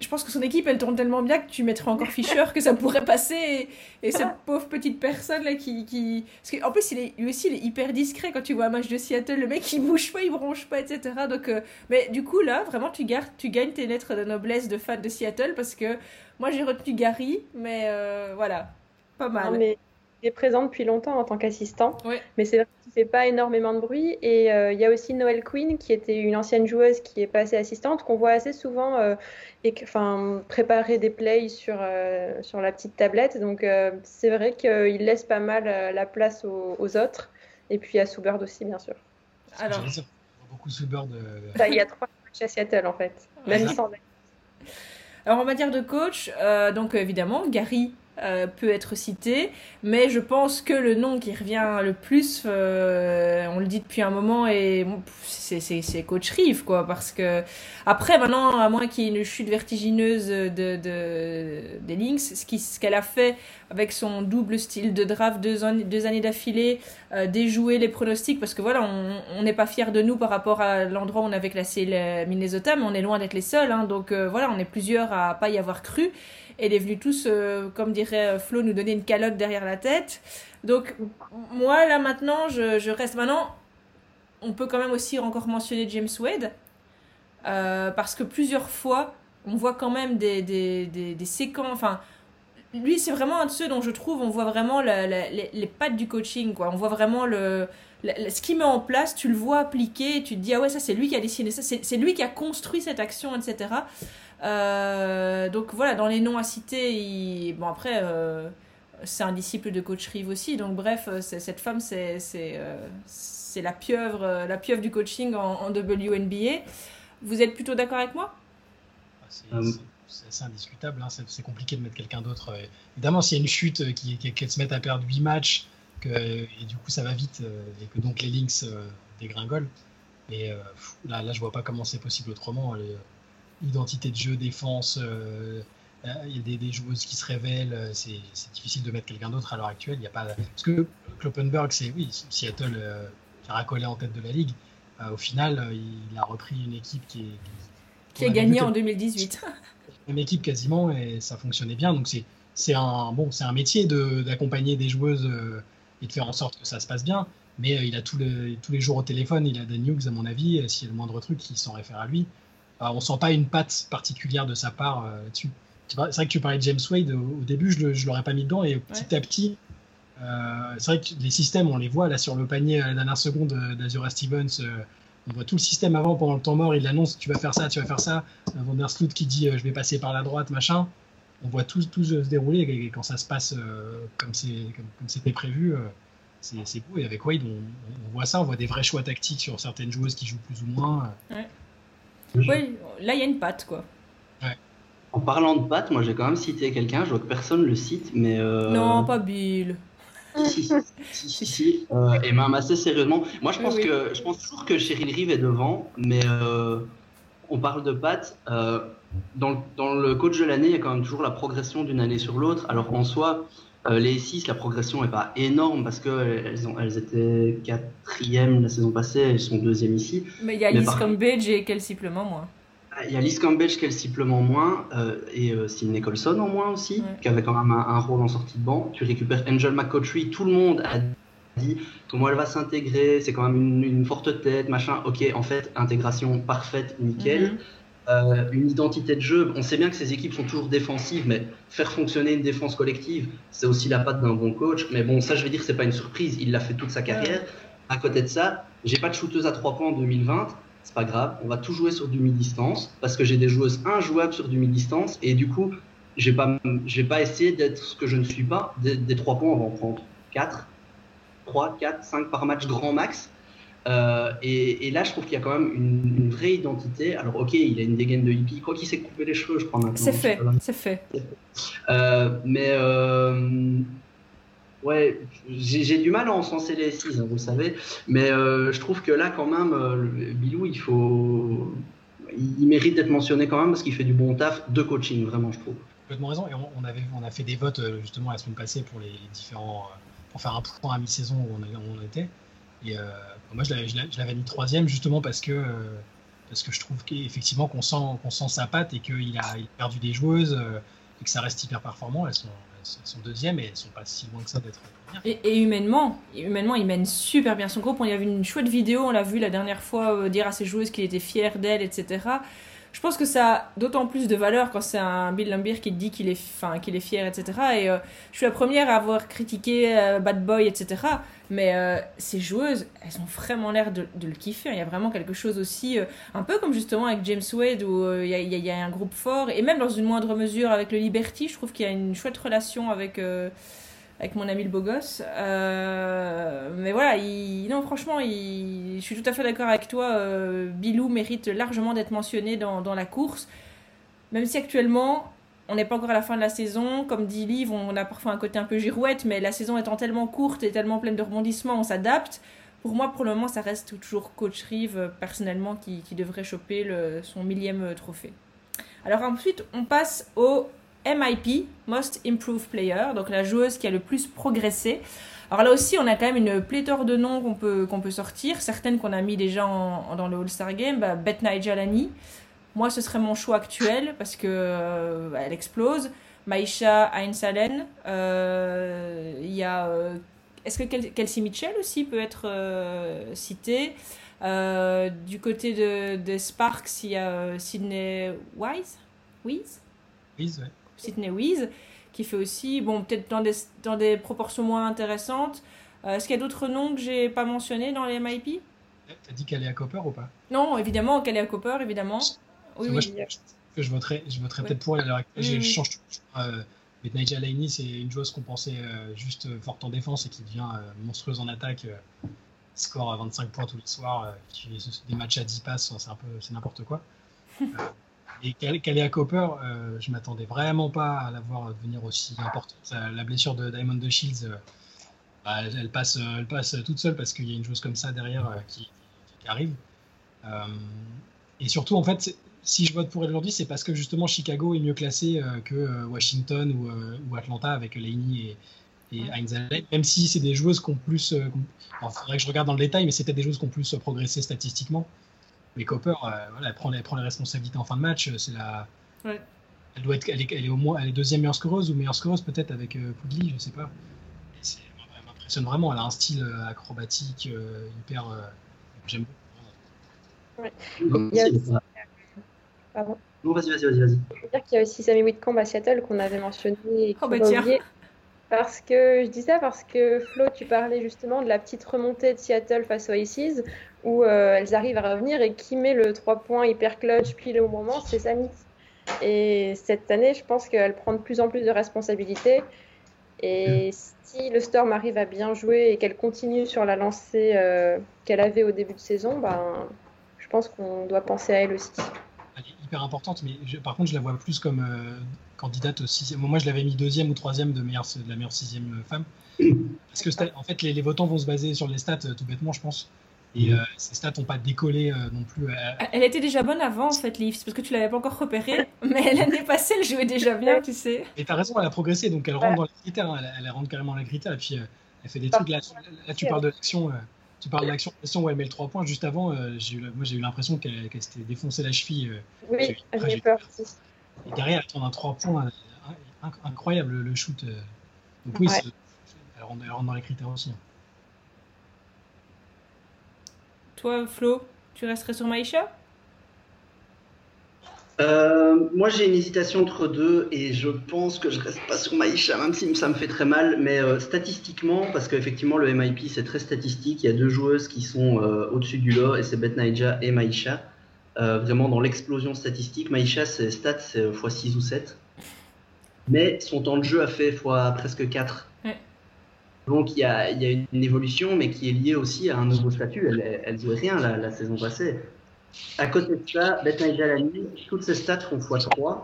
je pense que son équipe, elle tourne tellement bien que tu mettrais encore Fischer que ça pourrait passer. Et, cette pauvre petite personne là qui. qui... Parce en plus, il est, lui aussi, il est hyper discret quand tu vois un match de Seattle. Le mec, il bouge pas, il bronche pas, etc. Donc, euh, Mais du coup, là, vraiment, tu, gardes, tu gagnes tes lettres de noblesse de fan de Seattle parce que moi, j'ai retenu Gary, mais euh, voilà, pas mal est présent depuis longtemps en tant qu'assistant, mais c'est vrai fait pas énormément de bruit. Et euh, il y a aussi Noël Quinn, qui était une ancienne joueuse qui est passée assistante, qu'on voit assez souvent euh, et, enfin, préparer des plays sur, euh, sur la petite tablette. Donc c'est vrai qu'il laisse pas mal la place aux, autres. Et puis à Soubird aussi, bien sûr. Alors, beaucoup Soubird. Bah, il y a trois à Seattle en fait, même sans. Alors en matière de coach, donc évidemment, Gary euh, peut être cité, mais je pense que le nom qui revient le plus, euh, on le dit depuis un moment, et c'est Coach Reeve, quoi, parce que après, maintenant, à moins qu'il y ait une chute vertigineuse de, de des Lynx, ce qu'elle ce qu'elle a fait avec son double style de draft deux, deux années d'affilée, euh, déjouer les pronostics, parce que voilà, on n'est pas fiers de nous par rapport à l'endroit où on avait classé le Minnesota, mais on est loin d'être les seuls, hein, donc voilà, on est plusieurs à pas y avoir cru. Elle est venue tous, euh, comme dirait euh, Flo, nous donner une calotte derrière la tête. Donc, moi, là, maintenant, je, reste. Maintenant, on peut quand même aussi encore mentionner James Wade. Euh, parce que plusieurs fois, on voit quand même des, des, des, séquences. Enfin, lui, c'est vraiment un de ceux dont je trouve on voit vraiment les, les, pattes du coaching. Quoi. On voit vraiment le, ce qu'il met en place, tu le vois appliquer, tu te dis, ah ouais, ça c'est lui qui a dessiné ça, c'est lui qui a construit cette action, etc. Euh, donc voilà, dans les noms à citer, bon après, euh, c'est un disciple de coach Rive aussi, donc bref, euh, cette femme, c'est c'est la pieuvre, la pieuvre du coaching en, WNBA. Vous êtes plutôt d'accord avec moi? Ah, C'est indiscutable, hein. c'est compliqué de mettre quelqu'un d'autre. Évidemment, s'il y a une chute qui, qui, se met à perdre 8 matchs, que, et du coup ça va vite, et que donc les Lynx dégringolent, mais là, là je vois pas comment c'est possible autrement identité de jeu, défense, euh, euh, il y a des, joueuses qui se révèlent, euh, c'est difficile de mettre quelqu'un d'autre à l'heure actuelle. Il y a pas, parce que Kloppenberg, c'est oui, Seattle qui a racolé en tête de la ligue. au final, il a repris une équipe qui est qui, a gagné en 2018. Une équipe quasiment et ça fonctionnait bien. Donc c'est c'est un bon, c'est un métier d'accompagner des joueuses et de faire en sorte que ça se passe bien. Mais il a tous les, tous les jours au téléphone, il a Dan Hughes à mon avis. S'il y a le moindre truc, il s'en réfère à lui. On on sent pas une patte particulière de sa part euh, là-dessus. C'est vrai que tu parlais de James Wade, au, début je ne l'aurais pas mis dedans et petit à petit, euh, c'est vrai que les systèmes, on les voit là sur le panier à la dernière seconde d'Azura Stevens. Euh, on voit tout le système avant, pendant le temps mort, il annonce tu vas faire ça, tu vas faire ça. Van der Sloot qui dit je vais passer par la droite, machin. On voit tout, tout se dérouler et quand ça se passe comme c'était prévu, c'est beau. Et avec Wade, on, voit ça, on voit des vrais choix tactiques sur certaines joueuses qui jouent plus ou moins. Oui, là, il y a une patte, quoi. En parlant de patte, moi, j'ai quand même cité quelqu'un. Je vois que personne le cite, mais. Euh, non, pas Bill. Si, si, si, euh, et même assez sérieusement. Moi, je pense, que, je pense toujours que Cheryl Reeve est devant, mais euh, on parle de patte. dans, dans, le coach de l'année, il y a quand même toujours la progression d'une année sur l'autre. Alors en soi, les 6, la progression n'est pas énorme parce qu'elles elles étaient quatrième la saison passée, elles sont deuxième ici. Mais il y a Liz Cambridge et Kelsey Plement moins. Il y a Liz Cambridge, Kelsey Plement moins, et euh, Sidney Colson en moins aussi, qui avait quand même un, rôle en sortie de banc. Tu récupères Angel McCautry, tout le monde a dit comment elle va s'intégrer, c'est quand même une, forte tête, machin. Ok, en fait, intégration parfaite, nickel. Mhm. Euh, une identité de jeu. On sait bien que ces équipes sont toujours défensives, mais faire fonctionner une défense collective, c'est aussi la patte d'un bon coach. Mais bon, ça, je vais dire, c'est pas une surprise. Il l'a fait toute sa carrière. À côté de ça, j'ai pas de shooteuse à 3 points en 2020. C'est pas grave. On va tout jouer sur du mi-distance parce que j'ai des joueuses injouables sur du mi-distance et du coup, je vais pas, je vais pas essayer d'être ce que je ne suis pas. Des, des 3 points, on va en prendre 4, 3, 4, 5 par match grand max. Euh, et, là, je trouve qu'il y a quand même une, vraie identité. Alors, ok, il a une dégaine de hippie. Quoi qu'il s'est coupé les cheveux, je crois maintenant. C'est fait, c'est fait. Euh, mais euh, ouais, j'ai du mal à encenser les 6, hein, vous savez. Mais je trouve que là, quand même, Bilou, il faut, il, mérite d'être mentionné quand même parce qu'il fait du bon taf de coaching, vraiment, je trouve. Complètement raison. Et on, avait, on a fait des votes justement la semaine passée pour les, différents, pour faire un point à mi-saison où on, on était. Et moi, je l'avais mis troisième justement parce que, euh, parce que je trouve qu'effectivement qu'on sent, qu'on sent sa patte et qu'il a, perdu des joueuses euh, et que ça reste hyper performant. Elles sont, sont deuxièmes et elles sont pas si loin que ça d'être et, et, humainement, humainement, il mène super bien son groupe. On y a vu une chouette vidéo, on l'a vu la dernière fois euh, dire à ses joueuses qu'il était fier d'elle, etc. Je pense que ça a d'autant plus de valeur quand c'est un Bill Lambier qui dit qu'il est, enfin, qu'il est fier, etc. Et je suis la première à avoir critiqué Bad Boy, etc. Mais euh, ces joueuses, elles ont vraiment l'air de, le kiffer. Il y a vraiment quelque chose aussi, euh, un peu comme justement avec James Wade, où euh, il, y a, un groupe fort, et même dans une moindre mesure avec le Liberty, je trouve qu'il y a une chouette relation avec, avec mon ami le beau gosse. mais voilà, non, franchement, je suis tout à fait d'accord avec toi. Bilou mérite largement d'être mentionné dans, la course, même si actuellement, on n'est pas encore à la fin de la saison. Comme dit Liv, on a parfois un côté un peu girouette, mais la saison étant tellement courte et tellement pleine de rebondissements, on s'adapte. Pour moi, pour le moment, ça reste toujours Coach Reeve, euh, personnellement, qui, devrait choper son millième euh, trophée. Alors ensuite, on passe au MIP, Most Improved Player, donc la joueuse qui a le plus progressé. Alors là aussi, on a quand même une pléthore de noms qu'on peut, peut sortir. Certaines qu'on a mis déjà dans le All-Star Game. Bah, Beth Nigelani, moi, ce serait mon choix actuel parce que euh, elle explose. Maïcha Einsalen. Euh, il y a. Euh, est-ce que Kelsey Mitchell aussi peut être cité Du côté de, Sparks, il y a Sydney Wise? Wise? Wise, ouais. Sydney Wise, qui fait aussi, bon, peut-être dans des, dans des proportions moins intéressantes. Est-ce qu'il y a d'autres noms que j'ai pas mentionnés dans les MIP T'as dit à Copper ou pas? Non, évidemment, à Copper, évidemment. Oui, moi, Je, je, voterais, je voterais peut-être pour elle. Je change tout. Euh, mais Nigel Laney, c'est une joueuse qu'on pensait euh, juste forte en défense et qui devient euh, monstrueuse en attaque. score à 25 points tous les soirs, qui des matchs à 10 passes, c'est un peu, c'est n'importe quoi. et Kalia Cooper, je m'attendais vraiment pas à la voir devenir aussi importante. La blessure de Diamond de Shields, bah, elle, passe, elle passe toute seule parce qu'il y a une joueuse comme ça derrière qui, qui, arrive. et surtout, en fait, si je vote pour elle aujourd'hui, c'est parce que justement Chicago est mieux classé euh, que euh, Washington euh, ou, Atlanta avec Laney et, et même si c'est des joueuses qui ont plus. il faudrait que je regarde dans le détail, mais c'est peut-être des joueuses qui ont plus progressé statistiquement. Mais Copper, voilà, elle, prend, elle, prend, les responsabilités en fin de match. C'est la. Elle, doit être, elle, est, au moins elle est deuxième meilleure scoreuse ou meilleure scoreuse peut-être avec euh, Poudly, je sais pas. Elle m'impressionne vraiment. Elle a un style acrobatique hyper. J'aime beaucoup. Ouais. Pardon. vas-y, vas-y, vas-y. Vas je veux dire qu'il y a aussi Sammy Whitcomb à Seattle qu'on avait mentionné et oh, bah, Parce que je dis ça parce que Flo, tu parlais justement de la petite remontée de Seattle face aux Aces où euh, elles arrivent à revenir et qui met le 3 points hyper clutch puis le moment, c'est Sammy. Et cette année, je pense qu'elle prend de plus en plus de responsabilités. Et si le Storm arrive à bien jouer et qu'elle continue sur la lancée euh, qu'elle avait au début de saison, ben, je pense qu'on doit penser à elle aussi hyper importante, mais par contre, je la vois plus comme euh, candidate au sixième. Moi, je l'avais mis deuxième ou troisième de, meilleure, de la meilleure sixième femme. Parce que, en fait, les, votants vont se baser sur les stats, euh, tout bêtement, je pense. Et euh, ses stats n'ont pas décollé euh, non plus. Elle était déjà bonne avant, en fait, Leaf, parce que tu l'avais pas encore repéré. mais l'année passée, elle jouait déjà bien, tu sais. Et tu as raison, elle a progressé, donc elle rentre dans les critères. Hein. elle, rentre carrément dans les critères. Et puis, elle fait des trucs. Là, tu parles de l'action. Tu parles de l'action où elle met le 3 points. Juste avant, eu, moi, j'ai eu l'impression qu'elle s'était défoncé la cheville. oui, j'ai peur. Et derrière, elle tourne un 3 points. Incroyable, le shoot. Donc, oui, elle rentre, elle, rentre, dans les critères aussi. Hein. Toi, Flo, tu resterais sur Maïcha euh, moi j'ai une hésitation entre deux et je pense que je reste pas sur Maïcha même si ça me fait très mal. Mais euh, statistiquement parce qu'effectivement le MIP c'est très statistique. Il y a deux joueuses qui sont euh, au-dessus du lot et c'est Bet Naija et Maïcha vraiment dans l'explosion statistique Maïcha ses stats c'est x6 ou 7 mais son temps de jeu a fait x presque 4 donc il y, a, une évolution, mais qui est liée aussi à un nouveau statut. Elle, elle jouait rien la, saison passée. À côté de ça, Beth Jalani, toutes ses stats font x3,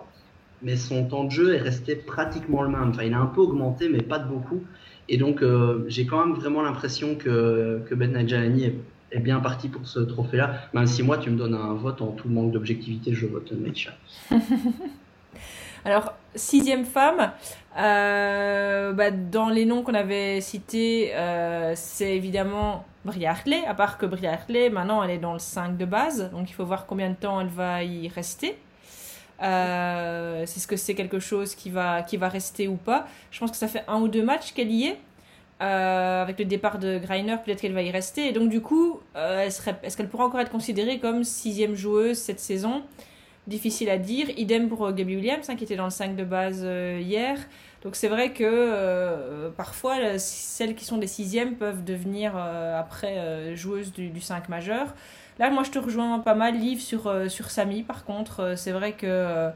mais son temps de jeu est resté pratiquement le même. Enfin, il a un peu augmenté, mais pas de beaucoup. Et donc, euh, j'ai quand même vraiment l'impression que, que est, est, bien parti pour ce trophée-là. Même si moi, tu me donnes un vote en tout manque d'objectivité, je vote Mecha. Alors, sixième femme, euh, bah, dans les noms qu'on avait cités, euh, c'est évidemment Bria Hartley, à part que Bria Hartley, maintenant, elle est dans le 5 de base, donc il faut voir combien de temps elle va y rester. Euh, c'est ce que c'est quelque chose qui va, qui va rester ou pas. Je pense que ça fait un ou deux matchs qu'elle y est. avec le départ de Greiner, peut-être qu'elle va y rester. Et donc, du coup, est-ce qu'elle pourra encore être considérée comme sixième joueuse cette saison? Difficile à dire. Idem pour euh, Gabby Williams, hein, qui était dans le 5 de base euh, hier. Donc c'est vrai que euh, parfois, celles qui sont des sixièmes peuvent devenir après joueuses du, 5 majeur. Là, moi, je te rejoins pas mal, Liv, sur, sur Samy. Par contre, c'est vrai que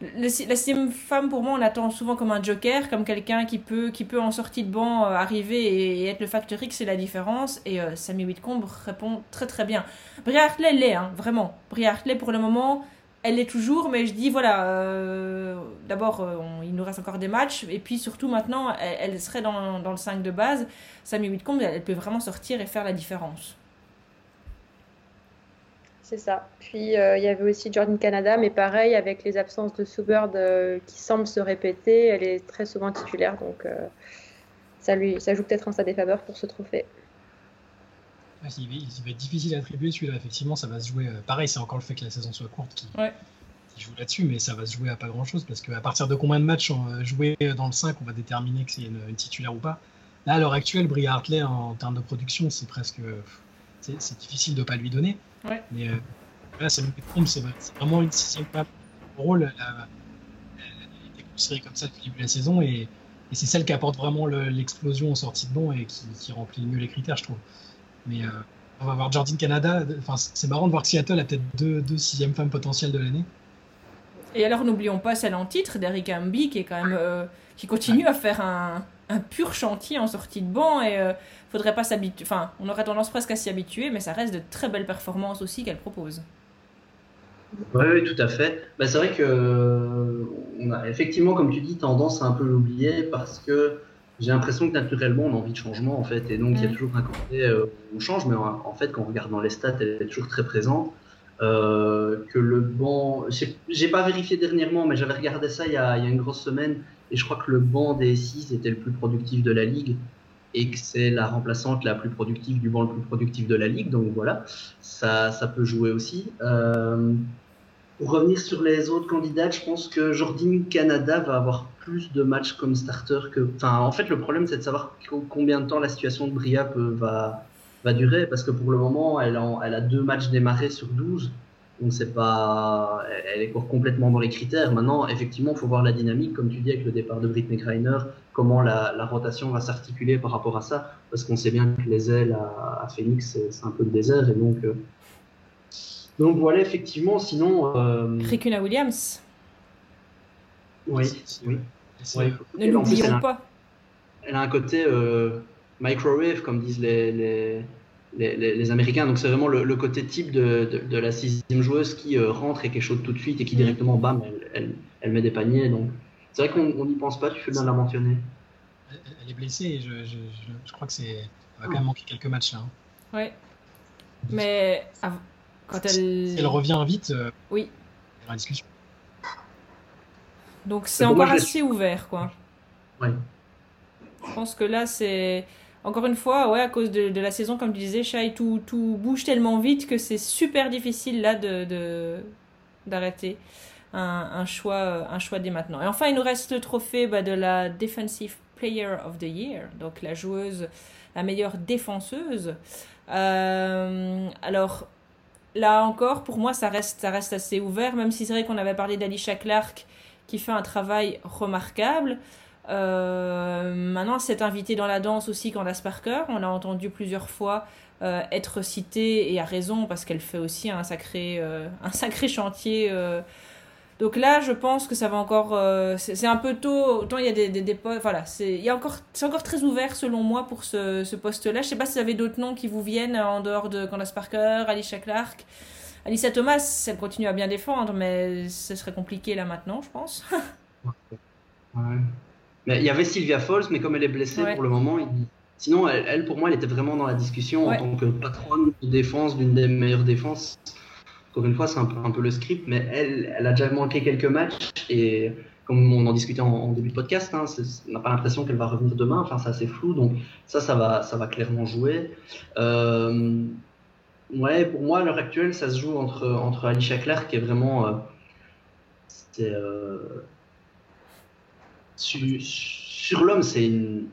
la sixième femme, pour moi, on l'attend souvent comme un joker, comme quelqu'un qui peut, qui peut en sortie de banc arriver et, être le facteur X, c'est la différence. Et Samy Whitcomb répond très très bien. Bria Hartley l'est, hein, vraiment. Bria Hartley, pour le moment, elle l'est toujours, mais je dis voilà, euh, d'abord euh, il nous reste encore des matchs, et puis surtout maintenant elle, serait dans, le 5 de base. Sammy Whitcomb, elle, peut vraiment sortir et faire la différence. C'est ça. Puis euh, il y avait aussi Jordan Canada, mais pareil, avec les absences de Soubird qui semblent se répéter, elle est très souvent titulaire, donc ça, lui, ça joue peut-être en sa défaveur pour ce trophée. Il, va, être difficile à attribuer celui-là, effectivement, ça va se jouer. pareil, c'est encore le fait que la saison soit courte qui, joue là-dessus, mais ça va se jouer à pas grand-chose parce qu'à partir de combien de matchs joués dans le 5, on va déterminer que c'est une, titulaire ou pas. Là, à l'heure actuelle, Bria Hartley, en, termes de production, c'est presque. C'est difficile de ne pas lui donner. Mais euh, là, c'est vraiment une sixième femme rôle. Elle a, été considérée comme ça depuis le début de la saison et, c'est celle qui apporte vraiment l'explosion en sortie de bon et qui, remplit mieux les critères, je trouve. Mais euh, on va voir Jordan Canada. Enfin, c'est marrant de voir que Seattle a peut-être deux, deux sixièmes femmes potentielles de l'année. Et alors n'oublions pas celle en titre d'Eric Ambi qui est quand même euh, qui continue à faire un, un, pur chantier en sortie de banc et euh, faudrait pas s'habituer. Enfin, on aurait tendance presque à s'y habituer, mais ça reste de très belles performances aussi qu'elle propose. Oui, tout à fait. Bah, c'est vrai que euh, on a effectivement, comme tu dis, tendance à un peu l'oublier parce que j'ai l'impression que naturellement on a envie de changement en fait, et donc il y a mm. toujours un côté où on change, mais en, fait quand on regarde dans les stats, elle est toujours très présente. Euh, que le banc, j'ai pas vérifié dernièrement, mais j'avais regardé ça il y, a, il y, a, une grosse semaine, et je crois que le banc des 6 était le plus productif de la ligue, et que c'est la remplaçante la plus productive du banc le plus productif de la ligue, donc voilà, ça, ça peut jouer aussi. Euh, pour revenir sur les autres candidats, je pense que Jordine Canada va avoir plus de matchs comme starter que. Enfin, en fait, le problème, c'est de savoir combien de temps la situation de Bria va, va durer parce que pour le moment, elle, a deux matchs démarrés sur 12. Donc c'est pas, elle est complètement dans les critères. Maintenant, effectivement, il faut voir la dynamique, comme tu dis, avec le départ de Britney Greiner, comment la, la rotation va s'articuler par rapport à ça, parce qu'on sait bien que les ailes à, Phoenix, c'est un peu le désert, et donc, euh, donc voilà, effectivement. Sinon, euh... Rikuna Williams. Oui, oui. Ne l'oublions pas. Elle a un côté euh, microwave, comme disent les, les, les, Américains. Donc c'est vraiment le, côté type de, de, la sixième joueuse qui euh, rentre et qui est chaude tout de suite et qui mm. directement, bam, elle, elle, met des paniers. Donc c'est vrai qu'on n'y pense pas, tu fais bien de la mentionner. Elle, est blessée et je, je, je, crois que c'est va quand même manquer quelques matchs là. Hein. Ouais. Mais quand elle... elle revient vite, oui. il y aura discussion. Donc c'est encore assez ouvert, quoi. Ouais. Je pense que là, c'est. Encore une fois, ouais, à cause de, la saison, comme tu disais, Shai, tout, tout bouge tellement vite que c'est super difficile là de d'arrêter un, choix, un choix dès maintenant. Et enfin, il nous reste le trophée bah, de la Defensive Player of the Year, donc la joueuse, la meilleure défenseuse. Euh, alors, là encore, pour moi, ça reste, assez ouvert, même si c'est vrai qu'on avait parlé d'Alicia Clark qui fait un travail remarquable. Euh, maintenant, c'est invité dans la danse aussi Candace Parker. On l'a entendu plusieurs fois euh, être citée et à raison parce qu'elle fait aussi un sacré, euh, un sacré chantier. Donc là, je pense que ça va encore. c'est un peu tôt. Autant il y a des, des, voilà, c'est il encore, c'est encore très ouvert selon moi pour ce, ce poste-là. Je sais pas si vous avez d'autres noms qui vous viennent en dehors de Candace Parker, Alicia Clark. Alicia Thomas, elle continue à bien défendre, mais ce serait compliqué là maintenant, je pense. ouais. Mais il y avait Sylvia Falls, mais comme elle est blessée pour le moment, sinon, elle, pour moi, elle était vraiment dans la discussion en tant que patronne de défense, d'une des meilleures défenses. Encore une fois, c'est un peu, le script, mais elle, elle a déjà manqué quelques matchs et comme on en discutait en, début de podcast, hein, on n'a pas l'impression qu'elle va revenir demain. Enfin, c'est assez flou, donc ça, ça va, ça va clairement jouer. Euh, ouais, pour moi, à l'heure actuelle, ça se joue entre, entre Alicia Clark, qui est vraiment. Euh, euh, sur, l'homme, c'est une,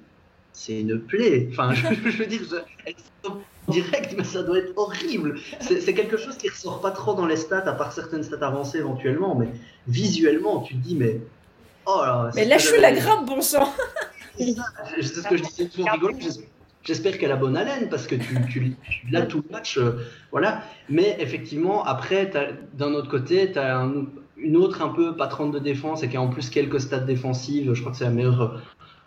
c'est une plaie. Enfin, je, veux dire, en direct, mais ça doit être horrible. C'est quelque chose qui ressort pas trop dans les stats, à part certaines stats avancées éventuellement, mais visuellement, tu te dis, mais. Oh là, mais lâche la grappe, bon sang C'est ce que je disais toujours rigolo. J'espère qu'elle a bonne haleine parce que tu, tu, l'as tout le match. Euh, voilà. Mais effectivement, après, d'un autre côté, tu as un, une autre un peu patronne de défense et qui a en plus quelques stats défensives, je crois que c'est la meilleure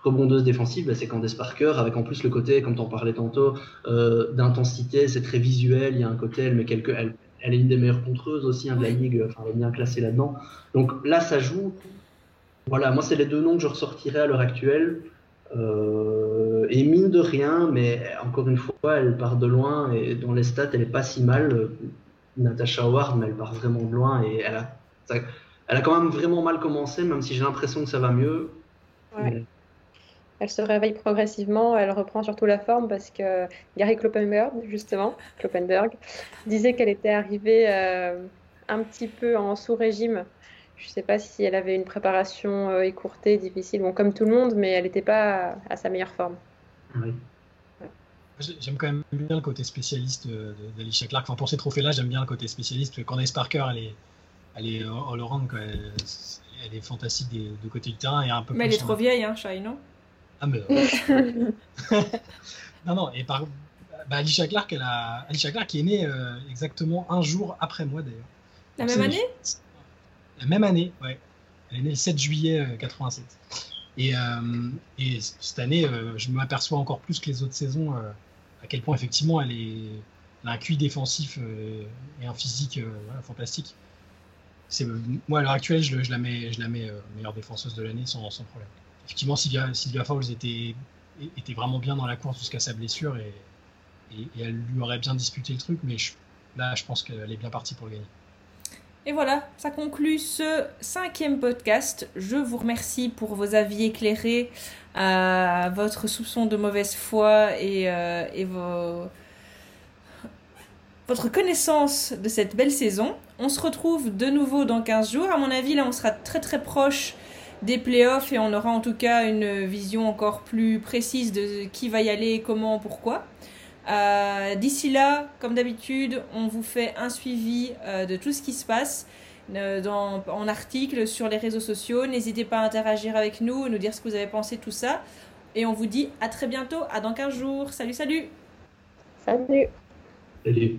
rebondeuse défensive, bah, c'est Candace Parker, avec en plus le côté, comme tu en parlais tantôt, euh, d'intensité, c'est très visuel, il y a un côté, elle quelques... Elle, elle est une des meilleures contreuses aussi hein, de la ligue, enfin, elle est bien classée là-dedans. Donc là, ça joue. Voilà, moi, c'est les deux noms que je ressortirais à l'heure actuelle. Euh, et mine de rien, mais encore une fois, elle part de loin et dans les stats, elle est pas si mal. Natasha Howard, mais elle part vraiment de loin et elle a elle a quand même vraiment mal commencé, même si j'ai l'impression que ça va mieux. Elle se réveille progressivement, elle reprend surtout la forme parce que Gary Kloppenberg, justement, Kloppenberg, disait qu'elle était arrivée euh, un petit peu en sous-régime. Je ne sais pas si elle avait une préparation euh, écourtée, difficile, bon, comme tout le monde, mais elle n'était pas à, sa meilleure forme. J'aime quand même bien le côté spécialiste d'Alicia Clark. Enfin, pour ces trophées-là, j'aime bien le côté spécialiste. Candace Parker, elle est, elle est all around, quoi. Elle, est fantastique des deux côtés du terrain. Et un peu mais elle est trop vieille, hein, Shai, non? Ah, mais. non, non, et par. Bah, Alicia Clark, elle a... Alicia Clark qui est née euh, exactement un jour après moi, d'ailleurs. La même année? La même année, ouais. Elle est née le 7 juillet 87. Euh, et, euh, et, cette année, je m'aperçois encore plus que les autres saisons à quel point, effectivement, elle, est... elle a un QI défensif et un physique fantastique c'est moi à l'heure actuelle, je, je, la mets, je la mets euh, meilleure défenseuse de l'année sans, sans, problème. Effectivement, Sylvia, Fowles était, vraiment bien dans la course jusqu'à sa blessure et, elle lui aurait bien disputé le truc, mais là, je pense qu'elle est bien partie pour le gagner. Et voilà, ça conclut ce cinquième podcast. Je vous remercie pour vos avis éclairés, à votre soupçon de mauvaise foi et, euh, votre connaissance de cette belle saison. On se retrouve de nouveau dans 15 jours. À mon avis, là, on sera très très proche des playoffs et on aura en tout cas une vision encore plus précise de qui va y aller, comment, pourquoi. Euh, d'ici là, comme d'habitude, on vous fait un suivi euh, de tout ce qui se passe euh, dans, en article sur les réseaux sociaux. N'hésitez pas à interagir avec nous, nous dire ce que vous avez pensé de tout ça. Et on vous dit à très bientôt, à dans 15 jours. Salut, salut Salut Salut